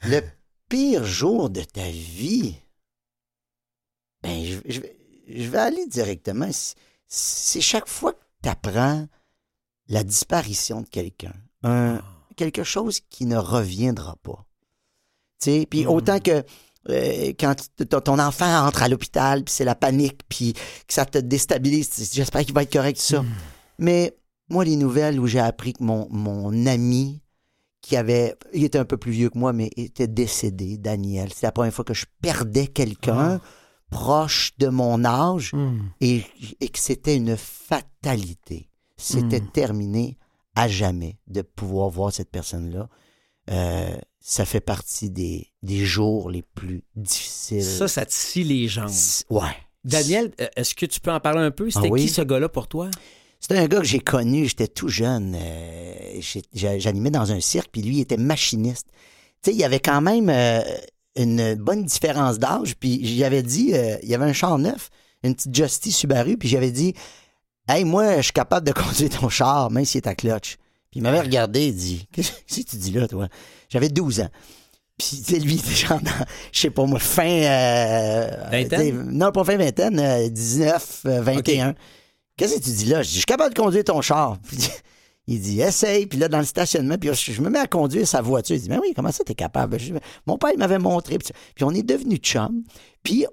Le pire jour de ta vie? Ben, je, je vais- je vais aller directement. C'est- chaque fois que tu apprends la disparition de quelqu'un. Un- quelque chose qui ne reviendra pas. Tu sais, puis Mhm. autant que euh, quand ton enfant entre à l'hôpital, puis c'est la panique, puis que ça te déstabilise, j'espère qu'il va être correct, ça. Mais moi, les nouvelles où j'ai appris que mon, mon ami, qui avait, il était un peu plus vieux que moi, mais était décédé, Daniel, c'est la première fois que je perdais quelqu'un proche de mon âge Hmm. et, et que c'était une fatalité. C'était Mm. terminé à jamais de pouvoir voir cette personne-là. Euh, ça fait partie des, des jours les plus difficiles. Ça, ça te scie les jambes. Ouais. Daniel, euh, est-ce que tu peux en parler un peu? C'était Ah oui? qui ce gars-là pour toi? C'était un gars que j'ai connu, j'étais tout jeune. euh, J'animais dans un cirque, puis lui, il était machiniste. Tu sais, il y avait quand même euh, une bonne différence d'âge, puis j'avais dit, euh, il y avait un char neuf, une petite Justy Subaru, puis j'avais dit, Hey, moi, je suis capable de conduire ton char, même s'il est à clutch. Puis il m'avait regardé et dit, Qu'est-ce que tu dis là, toi? J'avais 12 ans. Puis, tu sais, lui, genre dans, je sais pas moi, fin. euh, Vingtaine? Non, pas fin vingtaine, euh, 19, euh, 21. Qu'est-ce que tu dis là? Je dis, je suis capable de conduire ton char. Il dit, essaye. Puis là, dans le stationnement, puis je, me mets à conduire sa voiture. Il dit, mais oui, comment ça, t'es capable? Je dis, mon père, il m'avait montré. Puis, puis on est devenus chums. Puis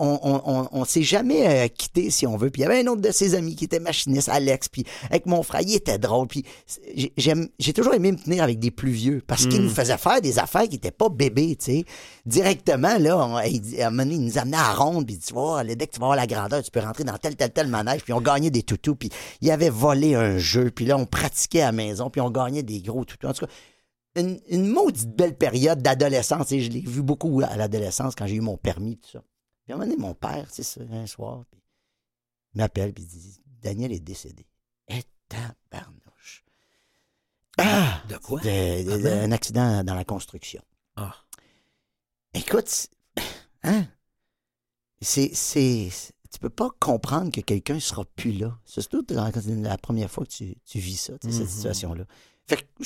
on, on, on, on s'est jamais euh, quitté, si on veut. Puis il y avait un autre de ses amis qui était machiniste, Alex. Puis avec mon frère, il était drôle. Puis j'ai- j'aime- j'ai toujours aimé me tenir avec des plus vieux parce qu'ils nous faisaient faire des affaires qui n'étaient pas bébés, tu sais. Directement, là, on- il, dit- à un moment donné, il nous amenait à ronde. Puis il dit, tu vois, là, dès que tu vas avoir la grandeur, tu peux rentrer dans tel, tel, tel manège. Puis on gagnait des toutous. Puis il avait volé un jeu. Puis là, on pratiquait à la maison. Puis on gagnait des gros toutous. En tout cas, une, une maudite belle période d'adolescence. Et je l'ai vu beaucoup à l'adolescence quand j'ai eu mon permis, tout ça. Puis à un moment donné, mon père, c'est ça, un soir, puis il m'appelle, puis il dit Daniel est décédé. Et tabarnouche. Ah De quoi? De- de- Ah de-? Un accident dans la construction. Ah. Écoute, hein? C'est. c'est tu peux pas comprendre que quelqu'un sera plus là. C'est surtout quand c'est la première fois que tu, tu vis ça, tu sais, cette situation-là. Fait que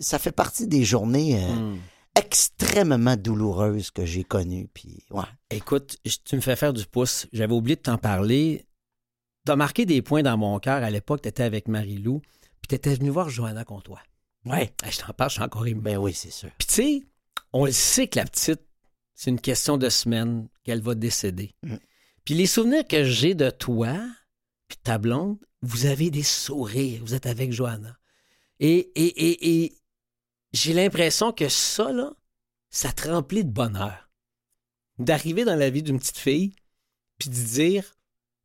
ça fait partie des journées euh, Hmm. Extrêmement douloureuses que j'ai connues. Puis, ouais. Écoute, tu me fais faire du pouce. J'avais oublié de t'en parler. T'as marqué des points dans mon cœur. À l'époque, t'étais avec Marie-Lou, puis t'étais venu voir Johanna Comtois. Ouais. Je t'en parle, je suis encore ému. Ben oui, c'est sûr. Puis tu sais, on le sait que la petite, c'est une question de semaine qu'elle va décéder. Mm. Puis les souvenirs que j'ai de toi, puis de ta blonde, vous avez des sourires. Vous êtes avec Johanna. Et, et, et, et j'ai l'impression que ça, là, ça te remplit de bonheur. D'arriver dans la vie d'une petite fille, puis de dire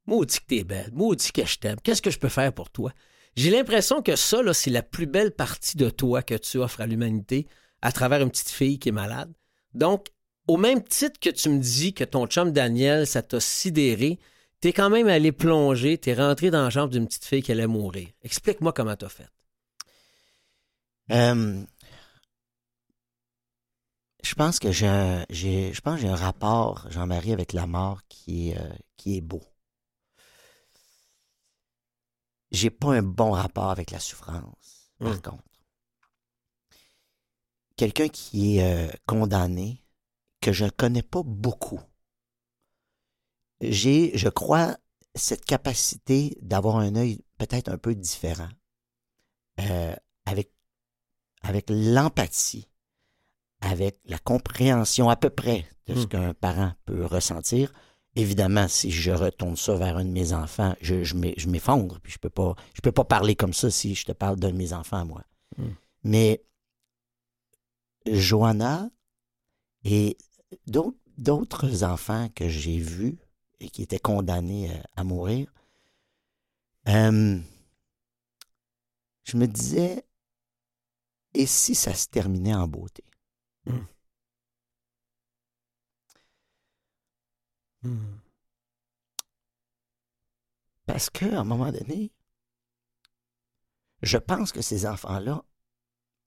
Maudit que t'es belle, maudit que je t'aime, qu'est-ce que je peux faire pour toi? J'ai l'impression que ça, là, c'est la plus belle partie de toi que tu offres à l'humanité à travers une petite fille qui est malade. Donc, au même titre que tu me dis que ton chum Daniel, ça t'a sidéré, t'es quand même allé plonger, t'es rentré dans la jambe d'une petite fille qui allait mourir. Explique-moi comment t'as fait. Euh, je pense que j'ai, un- j'ai, je pense que j'ai un rapport, Jean-Marie, avec la mort qui est, euh, qui est beau. J'ai pas un bon rapport avec la souffrance, par Mm. contre. Quelqu'un qui est euh, condamné, que je ne connais pas beaucoup. J'ai, je crois, cette capacité d'avoir un œil peut-être un peu différent, euh, avec avec l'empathie, avec la compréhension à peu près de ce Mm. qu'un parent peut ressentir. Évidemment, si je retourne ça vers un de mes enfants, je, je m'e- je m'effondre, puis je peux pas, je peux pas parler comme ça si je te parle d'un de mes enfants à moi. Mm. Mais Johanna et d'autres enfants que j'ai vus et qui étaient condamnés à mourir, Euh, je me disais, et si ça se terminait en beauté? Hmm. Hmm. Parce qu'à un moment donné, je pense que ces enfants-là,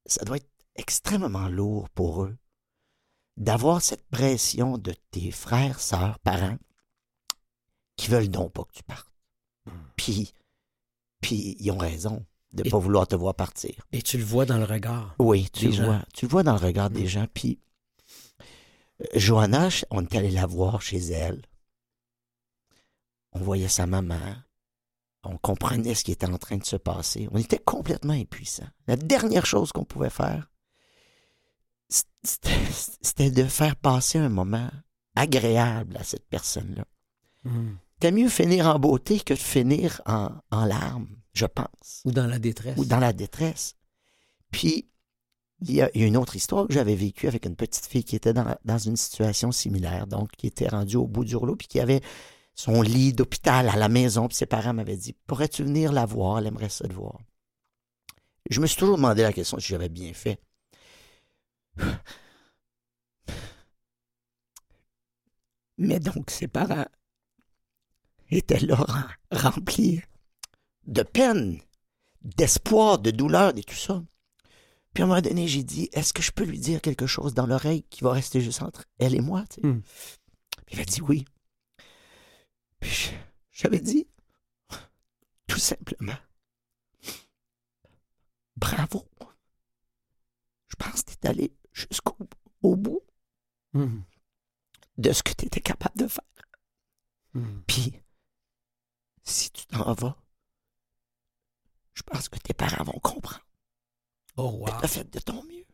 ça doit être extrêmement lourd pour eux d'avoir cette pression de tes frères, sœurs, parents qui veulent donc pas que tu partes. Puis, puis ils ont raison de ne pas vouloir te voir partir. Et tu le vois dans le regard. Oui, tu le gens. vois. Tu le vois dans le regard des Mm. gens. Puis, Johanna, on est allé la voir chez elle. On voyait sa maman. On comprenait ce qui était en train de se passer. On était complètement impuissants. La dernière chose qu'on pouvait faire, c'était de faire passer un moment agréable à cette personne-là. Hmm. C'était mieux finir en beauté que de finir en, en larmes, je pense Ou dans la détresse. ou dans la détresse. Puis, il y a il y a une autre histoire que j'avais vécue avec une petite fille qui était dans, dans une situation similaire, donc qui était rendue au bout du rouleau, puis qui avait son lit d'hôpital à la maison, puis ses parents m'avaient dit Pourrais-tu venir la voir? Elle aimerait ça te voir. Je me suis toujours demandé la question si j'avais bien fait. Mais donc, ses parents étaient là rem- remplis de peine, d'espoir, de douleur et tout ça. Puis à un moment donné, j'ai dit, est-ce que je peux lui dire quelque chose dans l'oreille qui va rester juste entre elle et moi? tu sais? Hmm. Puis il a dit oui. Puis j'avais dit, tout simplement, bravo. Je pense que tu es allé jusqu'au au bout Hmm. de ce que tu étais capable de faire. Hmm. Puis, si tu t'en vas, je pense que tes parents vont comprendre. Oh, wow. Tu as fait de ton mieux.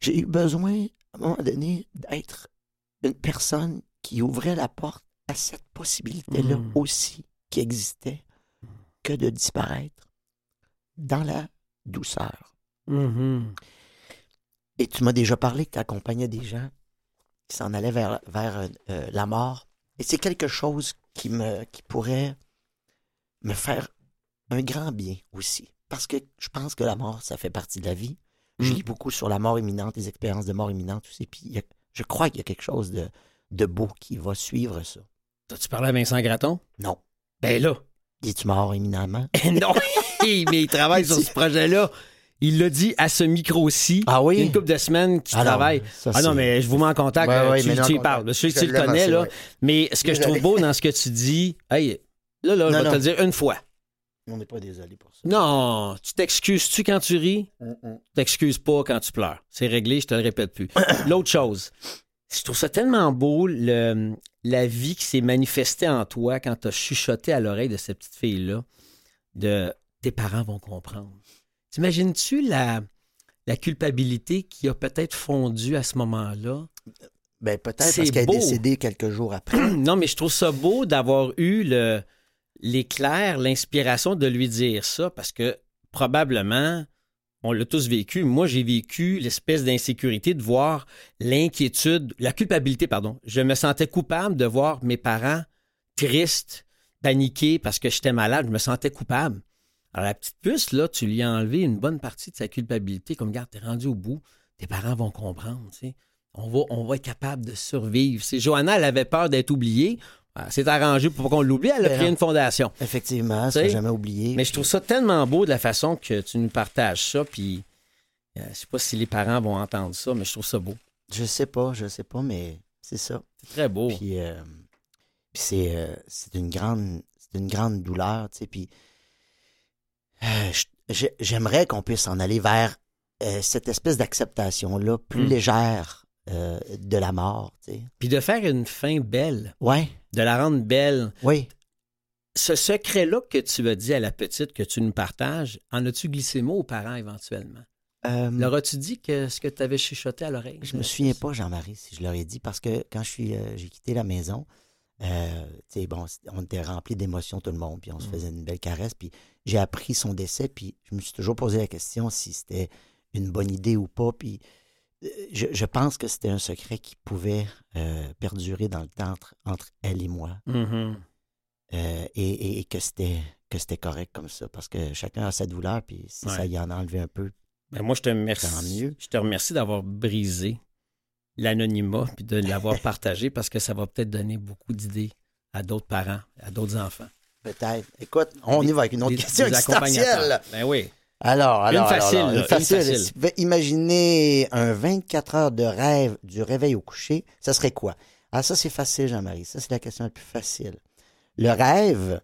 J'ai eu besoin, à un moment donné, d'être une personne qui ouvrait la porte à cette possibilité-là Mm. aussi qui existait que de disparaître dans la douceur. Mhm. Et tu m'as déjà parlé que tu accompagnais des gens qui s'en allaient vers, vers euh, euh, la mort. Et c'est quelque chose qui, me, qui pourrait me faire un grand bien aussi. Parce que je pense que la mort, ça fait partie de la vie. Je Mm. lis beaucoup sur la mort imminente, les expériences de mort imminente aussi. Puis a- je crois qu'il y a quelque chose de, de beau qui va suivre ça. T'as-tu parlé à Vincent Gratton? Non. Ben là. Es-tu mort imminemment? non. mais il travaille sur ce projet-là. Il l'a dit à ce micro-ci. Ah oui? Il y a une couple de semaines qu'il Ah non, travaille. ça, ah non, c'est- mais je vous mets en contact. Ouais, euh, ouais, tu, mais tu contact. parles. Je sais que tu le connais, là. Mais ce que je trouve beau dans ce que tu dis, hey, là, là, je Non, vais te le dire une fois. On n'est pas désolé pour ça. Non, tu t'excuses-tu quand tu ris? Mm-mm. Tu t'excuses pas quand tu pleures. C'est réglé, je te le répète plus. L'autre chose, je trouve ça tellement beau, le- la vie qui s'est manifestée en toi quand tu as chuchoté à l'oreille de cette petite fille-là, de tes parents vont comprendre. T'imagines-tu la, la culpabilité qui a peut-être fondu à ce moment-là? Ben, peut-être parce qu'elle est décédée quelques jours après. non, mais je trouve ça beau d'avoir eu le, l'éclair, l'inspiration de lui dire ça parce que probablement, on l'a tous vécu. Moi, j'ai vécu l'espèce d'insécurité de voir l'inquiétude, la culpabilité, pardon. Je me sentais coupable de voir mes parents tristes, paniqués parce que j'étais malade. Je me sentais coupable. Alors, la petite puce, là, tu lui as enlevé une bonne partie de sa culpabilité. Comme, regarde, t'es rendu au bout. Tes parents vont comprendre, tu sais. On va, on va être capable de survivre. C'est Johanna, elle avait peur d'être oubliée. Elle s'est arrangée pour qu'on l'oublie. Elle a Ben créé une fondation. Effectivement, ça jamais oublié. Mais je trouve ça tellement beau de la façon que tu nous partages ça. Puis, euh, je sais pas si les parents vont entendre ça, mais je trouve ça beau. Je sais pas, je sais pas, mais c'est ça. C'est très beau. Puis, euh, puis c'est, euh, c'est une grande, c'est une grande douleur, tu sais. Puis euh, j'aimerais qu'on puisse en aller vers euh, cette espèce d'acceptation là, plus Mm. légère euh, de la mort, tu sais. Puis de faire une fin belle, Ouais, de la rendre belle. oui. Ce secret-là que tu as dit à la petite, que tu nous partages, en as-tu glissé mot aux parents éventuellement? Leur as-tu dit que ce que tu avais chuchoté à l'oreille? Je me souviens pas, Jean-Marie, si je leur ai dit, parce que quand je suis, euh, j'ai quitté la maison, euh, bon, on était remplis d'émotions tout le monde, puis on se Mm. faisait une belle caresse, puis j'ai appris son décès, puis je me suis toujours posé la question si c'était une bonne idée ou pas, puis je, je pense que c'était un secret qui pouvait euh, perdurer dans le temps entre, entre elle et moi. Mhm. Euh, et, et- et que c'était que c'était correct comme ça. Parce que chacun a sa douleur, puis si Ouais. ça y en a enlevé un peu. Ben, moi, je te remercie. Tant mieux. Je te remercie d'avoir brisé l'anonymat puis de l'avoir partagé parce que ça va peut-être donner beaucoup d'idées à d'autres parents, à d'autres enfants. Peut-être. Écoute, on y va avec une autre Des- question des existentielle. Ben oui. Alors, alors, Une facile, alors, une une facile. facile. Si tu pouvais imaginer un 24 heures de rêve du réveil au coucher, ça serait quoi? Ah, ça, c'est facile, Jean-Marie. Ça, c'est la question la plus facile. Le rêve.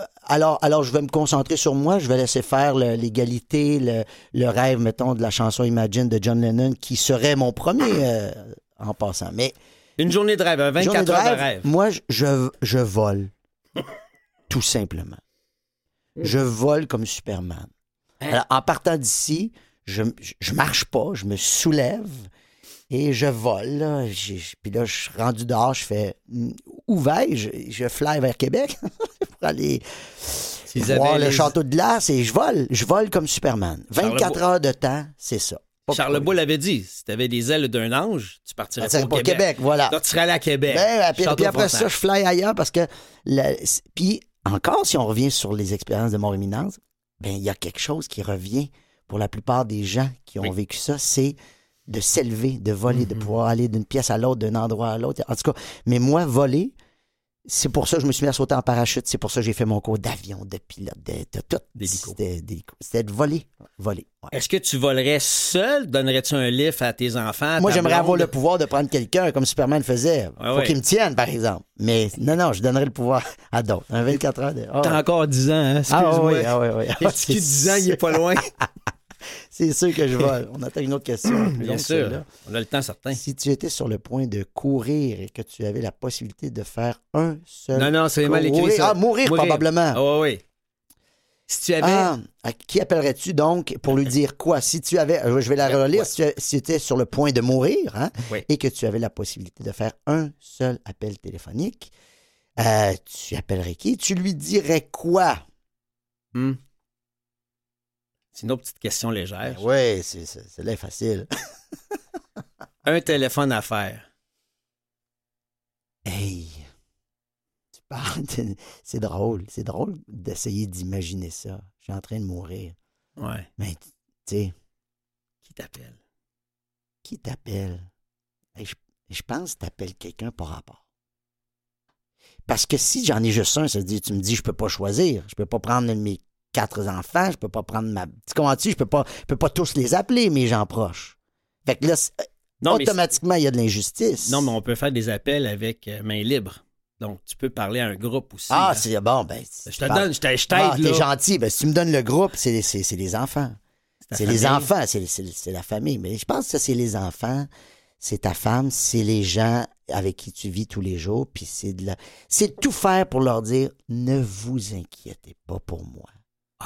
euh, Alors, alors, je vais me concentrer sur moi. Je vais laisser faire l'égalité, le, le rêve, mettons, de la chanson Imagine de John Lennon, qui serait mon premier euh, en passant. Mais Une journée de rêve, un 24 Journée de heures rêve, de rêve. Moi, je, je, je vole. Tout simplement. Je vole comme Superman. Hein? Alors, en partant d'ici, je, je, marche pas, je me soulève et je vole. là. J'ai- Puis là, je suis rendu dehors, je fais hmm, où vais-je? Je fly vers Québec pour aller S'ils voir le les- château de glace et je vole. Je vole comme Superman. 24 Charlebois. heures de temps, c'est ça. Pas Charles plus. Bois l'avait dit. Si tu avais des ailes d'un ange, tu partirais pas au pour Québec. Voilà. Là, tu serais allé à Québec. Ben, puis, après ça, je fly ailleurs parce que. la- puis encore, si on revient sur les expériences de mort imminente, ben il y a quelque chose qui revient pour la plupart des gens qui ont Oui. vécu ça, c'est de s'élever, de voler, de pouvoir aller d'une pièce à l'autre, d'un endroit à l'autre. En tout cas, mais moi, voler, c'est pour ça que je me suis mis à sauter en parachute. C'est pour ça que j'ai fait mon cours d'avion, de pilote, de, de tout. C'était de voler. Voler. ouais. Est-ce que tu volerais seul? Donnerais-tu un lift à tes enfants? à Moi, j'aimerais avoir le pouvoir de prendre quelqu'un comme Superman le faisait. Faut ouais. qu'il me tienne, par exemple. Mais non, non, je donnerais le pouvoir à d'autres. Un 24 heures de. Ah, T'as encore 10 ans, hein? ah, oui, ah, oui, oui. De 10 ans, il est pas loin. C'est sûr que je vole. On attend une autre question. plus Bien que sûr. On a le temps certain. Si tu étais sur le point de courir et que tu avais la possibilité de faire un seul. Non, non, c'est mal écrit, ça. Ah, mourir, Mourir. probablement. Ah oui, oui. Si tu avais... Ah, à qui appellerais-tu donc pour lui dire quoi? Si tu avais, euh, je vais la relire, Ouais. si, tu, as- si tu étais sur le point de mourir hein, et que tu avais la possibilité de faire un seul appel téléphonique, euh, tu appellerais qui? Tu lui dirais quoi? Hmm. C'est une autre petite question légère. Oui, c'est là facile. Un téléphone à faire. Hey! Tu parles, de- c'est drôle, c'est drôle d'essayer d'imaginer ça. Je suis en train de mourir. Ouais. Mais, tu sais, Qui t'appelle? qui t'appelle? Hey, je, je pense que t'appelles quelqu'un par rapport. Parce que si j'en ai juste un, ça veut dire, tu me dis, je peux pas choisir. Je peux pas prendre mes quatre enfants, je peux pas prendre ma. Tu comprends-tu? Je peux pas, je peux pas tous les appeler, mes gens proches. Fait que là, Non, automatiquement, il y a de l'injustice. non, mais on peut faire des appels avec euh, main libre. Donc, tu peux parler à un groupe aussi. Ah, c'est bon, ben. Je te donne, je t'aide, Ah, t'es gentil. Ben, si tu me donnes le groupe, c'est c'est- c'est les enfants. C'est les enfants, c'est c'est- c'est la famille. Mais je pense que c'est les enfants, c'est ta femme, c'est les gens avec qui tu vis tous les jours. Puis c'est de la... c'est de tout faire pour leur dire ne vous inquiétez pas pour moi.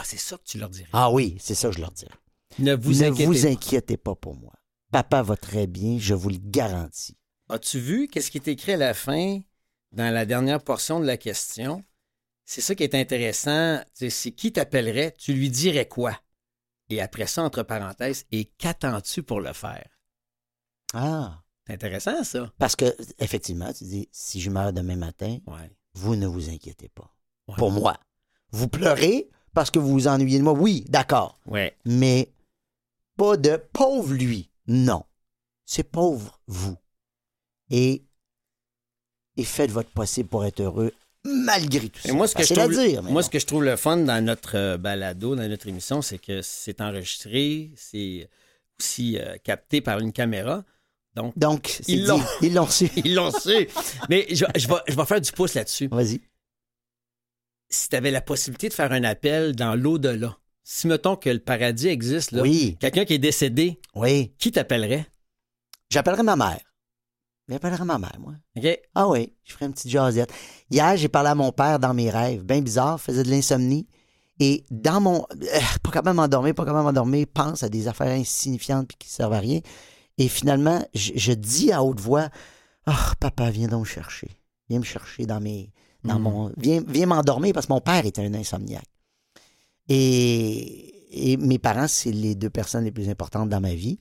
Ah, c'est ça que tu leur dirais. Ah oui, c'est ça que je leur dirais. Ne vous ne inquiétez vous pas. inquiétez pas pour moi. Papa va très bien, je vous le garantis. As-tu vu qu'est-ce qui est écrit à la fin dans la dernière portion de la question? C'est ça qui est intéressant. C'est qui t'appellerait? Tu lui dirais quoi? Et après ça, entre parenthèses, et qu'attends-tu pour le faire? Ah, C'est intéressant, ça. parce que effectivement, tu dis si je meurs demain matin, Ouais. vous ne vous inquiétez pas. Ouais. Pour moi. Vous pleurez parce que vous vous ennuyez de moi. Oui, d'accord. Ouais. mais pas de pauvre lui. Non. C'est pauvre vous. Et, et faites votre possible pour être heureux malgré tout ça. Et moi, ce que, je trouve, dire, moi, ce que je trouve le fun dans notre euh, balado, dans notre émission, c'est que c'est enregistré, c'est aussi euh, capté par une caméra. Donc, Donc. Ils l'ont su. ils l'ont su. Mais je, je vais, je vais faire du pouce là-dessus. Vas-y. Si tu avais la possibilité de faire un appel dans l'au-delà, si mettons que le paradis existe, là, Oui, quelqu'un qui est décédé, oui. qui t'appellerait? J'appellerai ma mère. J'appellerai ma mère, moi. OK? Ah oui, je ferai une petite jasette. Hier, j'ai parlé à mon père dans mes rêves. Bien bizarre, faisait de l'insomnie. Et dans mon. euh, pas capable de m'endormir, pas capable de m'endormir, pense à des affaires insignifiantes puis qui servent à rien. Et finalement, je, je dis à haute voix Ah, papa, viens donc me chercher. Viens me chercher dans mes. Dans Mhm. mon. Viens, viens m'endormir parce que mon père était un insomniaque. Et, et mes parents, c'est les deux personnes les plus importantes dans ma vie.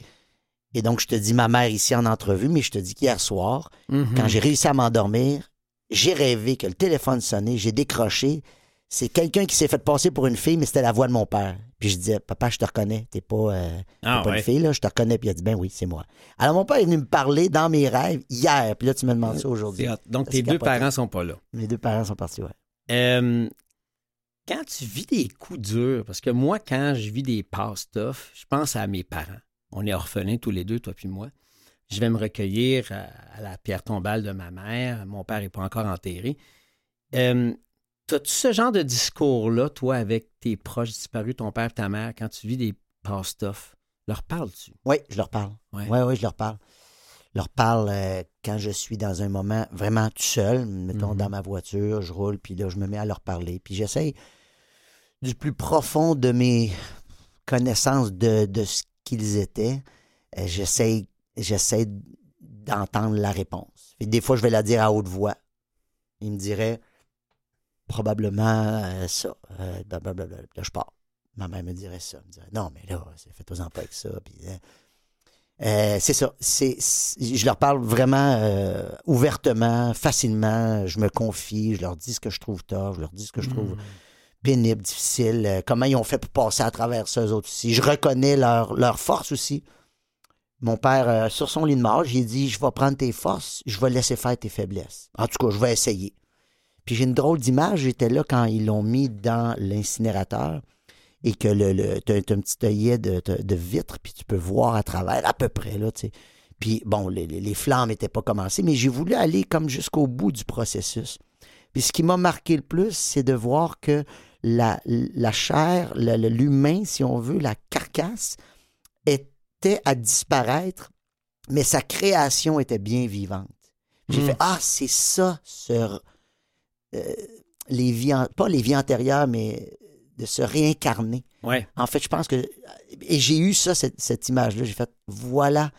Et donc, je te dis ma mère ici en entrevue, mais je te dis qu'hier soir, Mhm. quand j'ai réussi à m'endormir, j'ai rêvé que le téléphone sonnait, j'ai décroché. C'est quelqu'un qui s'est fait passer pour une fille, mais c'était la voix de mon père. Puis je disais, papa, je te reconnais, t'es pas, euh, t'es Ah, pas ouais. une fille, là, je te reconnais. Puis il a dit, ben oui, c'est moi. Alors mon père est venu me parler dans mes rêves hier, puis là, tu me demandes ça aujourd'hui. Donc, tes deux parents sont pas là. Mes deux parents sont partis, ouais. Euh, quand tu vis des coups durs, parce que moi, quand je vis des pass tough, je pense à mes parents. On est orphelins tous les deux, toi puis moi. Je vais me recueillir à, à la pierre tombale de ma mère. Mon père n'est pas encore enterré. Euh, T'as-tu ce genre de discours-là, toi, avec tes proches disparus, ton père ta mère, quand tu vis des tough? Leur parles-tu? Oui, je leur parle. Oui, oui, je leur parle. Je leur parle euh, quand je suis dans un moment vraiment tout seul, mettons Mhm. dans ma voiture, je roule, puis là, je me mets à leur parler. Puis j'essaye du plus profond de mes connaissances de, de ce qu'ils étaient, euh, j'essaye j'essaie d'entendre la réponse. Puis des fois, je vais la dire à haute voix. Ils me diraient probablement euh, ça. Euh, blablabla. Puis là, je pars. Ma mère me dirait ça. Elle me dirait non, mais là, c'est- faites-en pas avec ça. Puis, euh, c'est ça. C'est, je leur parle vraiment euh, ouvertement, facilement. Je me confie. Je leur dis ce que je trouve tort. Je leur dis ce que je trouve Mm. pénible, difficile. comment ils ont fait pour passer à travers ça, eux autres aussi. Je reconnais leur, leur force aussi. Mon père, sur son lit de mort, j'ai dit Je vais prendre tes forces, je vais laisser faire tes faiblesses. En tout cas, je vais essayer. Puis j'ai une drôle d'image. J'étais là quand ils l'ont mis dans l'incinérateur et que le, le, t'as, t'as un petit œillet de, de, vitre, puis tu peux voir à travers, à peu près, là, tu sais. Puis bon, les, flammes n'étaient pas commencées, mais j'ai voulu aller comme jusqu'au bout du processus. Puis ce qui m'a marqué le plus, c'est de voir que la, la chair, l'humain, si on veut, la carcasse, était à disparaître, mais sa création était bien vivante. J'ai Mm. fait Ah, c'est ça, ce, les vies, pas les vies antérieures, mais de se réincarner. Ouais. En fait, je pense que. Et j'ai eu ça, cette, cette image-là. J'ai fait Voilà,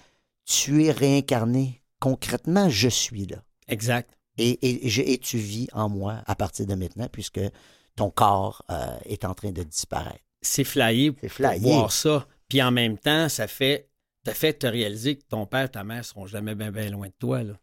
tu es réincarné. Concrètement, je suis là. Exact. Et, et, je- et tu vis en moi à partir de maintenant, puisque ton corps euh, est en train de disparaître. C'est flyé pour flyé. voir ça. Puis en même temps, ça fait, ça fait te réaliser que ton père et ta mère seront jamais bien loin de toi. Là.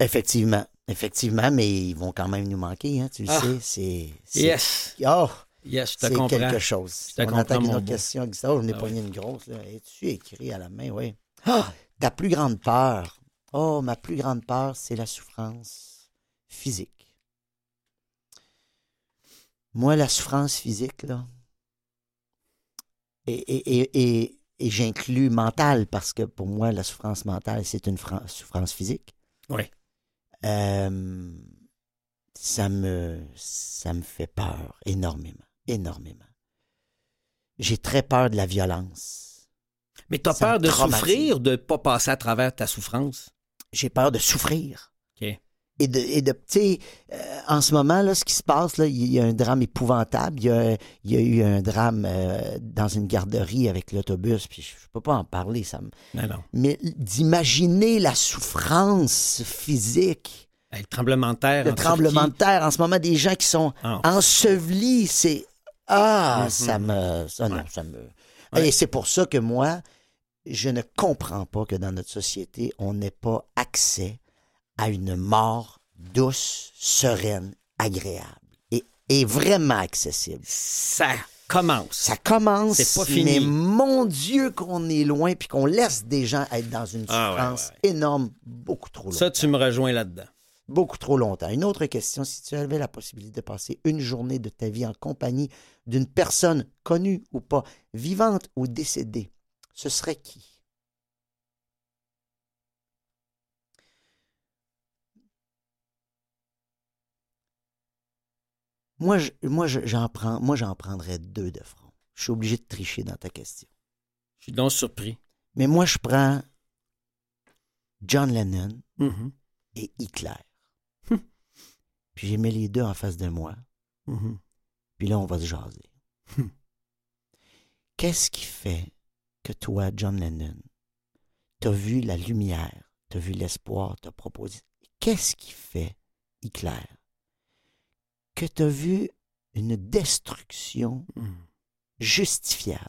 Effectivement. Effectivement, mais ils vont quand même nous manquer, hein, tu le Ah. sais. C'est. Yes. Oh, Yes, je te c'est quelque chose. te On comprends, attaque une mon autre question. Gustave, je n'ai Ah pogné une grosse. Là. Es-tu écrit à la main, oui. Ah, ta plus grande peur. Oh, ma plus grande peur, c'est la souffrance physique. Moi, la souffrance physique, là, et, et, et, et, j'inclus mentale, parce que pour moi, la souffrance mentale, c'est une fran- souffrance physique. Oui. Euh, ça me, ça me fait peur énormément, énormément. J'ai très peur de la violence. Mais tu as Ça me peur de traumatise. souffrir, de ne pas passer à travers ta souffrance? J'ai peur de souffrir. Et de, et de tu sais, euh, en ce moment, là, ce qui se passe, là, il y a un drame épouvantable. Il y a, il y a eu un drame euh, dans une garderie avec l'autobus, puis je, je peux pas en parler. Ça me... Mais d'imaginer la souffrance physique, le tremblement de terre. le en tremblement de terre, en ce moment, des gens qui sont Ah, ensevelis, c'est ah, Mhm. ça me ça non, Ouais. ça me Ouais. et c'est pour ça que moi je ne comprends pas que dans notre société on n'ait pas accès à une mort douce, sereine, agréable et, et vraiment accessible. Ça commence. Ça commence, C'est pas fini. mais mon Dieu qu'on est loin puis qu'on laisse des gens être dans une Ah, ouais, souffrance ouais, énorme beaucoup trop longtemps. Ça, tu me rejoins là-dedans. Beaucoup trop longtemps. Une autre question, si tu avais la possibilité de passer une journée de ta vie en compagnie d'une personne connue ou pas, vivante ou décédée, ce serait qui? Moi, je- moi, je- j'en prends, moi, j'en prendrais deux de front. Je suis obligé de tricher dans ta question. Je suis donc surpris. Mais moi, je prends John Lennon Mhm. et Hitler. Hum. Puis j'ai mis les deux en face de moi. Mhm. Puis là, on va se jaser. Hum. Qu'est-ce qui fait que toi, John Lennon, t'as vu la lumière, t'as vu l'espoir, t'as proposé? Qu'est-ce qui fait, Hitler, que t'as vu une destruction Mhm. justifiable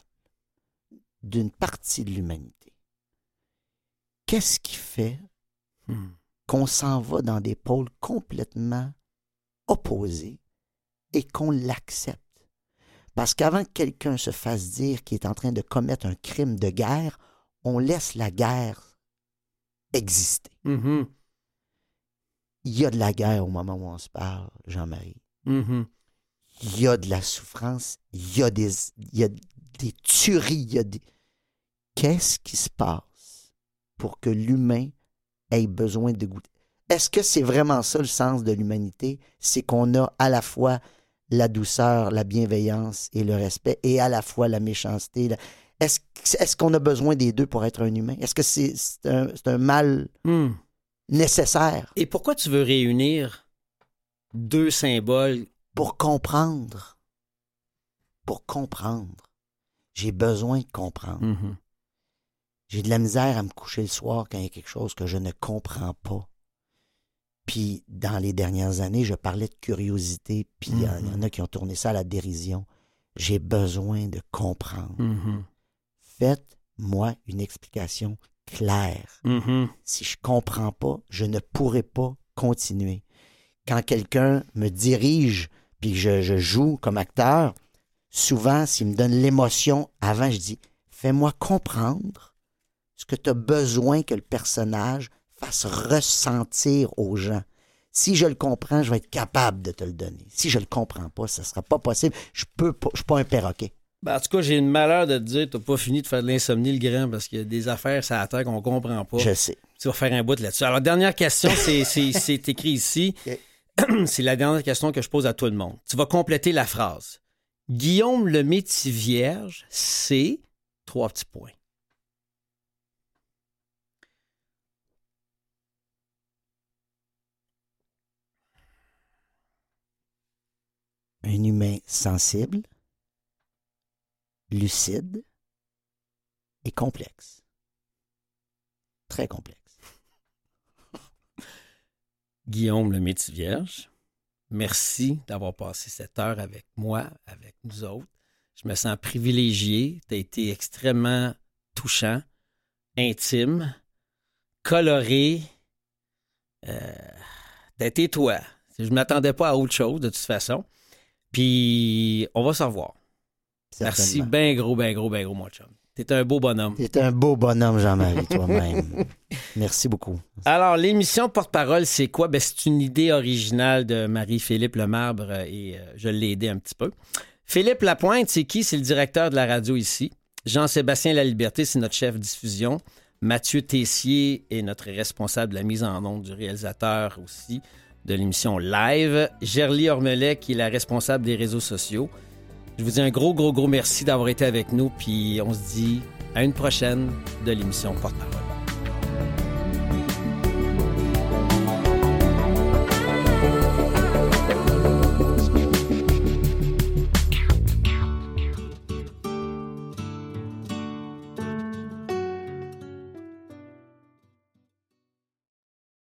d'une partie de l'humanité? qu'est-ce qui fait Hmm. qu'on s'en va dans des pôles complètement opposés et qu'on l'accepte? Parce qu'avant que quelqu'un se fasse dire qu'il est en train de commettre un crime de guerre, on laisse la guerre exister. Mhm. Il y a de la guerre au moment où on se parle, Jean-Marie. Mhm. Il y a de la souffrance, il y a des, il y a des tueries, il y a des... Qu'est-ce qui se passe pour que l'humain ait besoin de goûter? Est-ce que c'est vraiment ça le sens de l'humanité? C'est qu'on a à la fois la douceur, la bienveillance et le respect, et à la fois la méchanceté. la- Est-ce qu'on a besoin des deux pour être un humain? Est-ce que c'est un, mal Hmm. nécessaire? Et pourquoi tu veux réunir deux symboles? pour comprendre? Pour comprendre. J'ai besoin de comprendre. Mhm. J'ai de la misère à me coucher le soir quand il y a quelque chose que je ne comprends pas. Puis, dans les dernières années, je parlais de curiosité, puis il y, en- il y en a qui ont tourné ça à la dérision. J'ai besoin de comprendre. Mhm. Faites-moi une explication claire. Si je comprends pas, je ne pourrai pas continuer. Quand quelqu'un me dirige, puis je, je joue comme acteur, souvent, s'il me donne l'émotion avant, je dis Fais-moi comprendre ce que tu as besoin que le personnage fasse ressentir aux gens. Si je le comprends, je vais être capable de te le donner. Si je le comprends pas, ça sera pas possible. Je peux pas, je suis pas un perroquet. Ben, en tout cas, j'ai le malheur de te dire, t'as pas fini de faire de l'insomnie, le grand, parce qu'il y a des affaires ça terre qu'on comprend pas. Je sais. Tu vas faire un bout là-dessus. Alors, dernière question, c'est écrit ici. c'est la dernière question que je pose à tout le monde. Tu vas compléter la phrase. Guillaume le métier vierge, c'est trois petits points. Un humain sensible, lucide et complexe. Très complexe. Guillaume le métier vierge, merci d'avoir passé cette heure avec moi, avec nous autres. Je me sens privilégié. Tu as été extrêmement touchant, intime, coloré. Euh, tu été toi. Je ne m'attendais pas à autre chose, de toute façon. Puis, on va se revoir. Merci ben gros, ben gros, ben gros, mon chum. T'es un beau bonhomme. T'es un beau bonhomme, Jean-Marie, toi-même. Merci beaucoup. Alors, l'émission Porte-Parole, c'est quoi? Ben, c'est une idée originale de Marie-Philippe Lemarbre euh, et euh, je l'ai aidé un petit peu. Philippe Lapointe, c'est qui? C'est le directeur de la radio ici. Jean-Sébastien Laliberté, c'est notre chef diffusion. Mathieu Tessier est notre responsable de la mise en onde du réalisateur aussi de l'émission live. Gerly Ormelet, qui est la responsable des réseaux sociaux. Je vous dis un gros, gros, gros merci d'avoir été avec nous. Puis on se dit à une prochaine de l'émission Porte-Parole.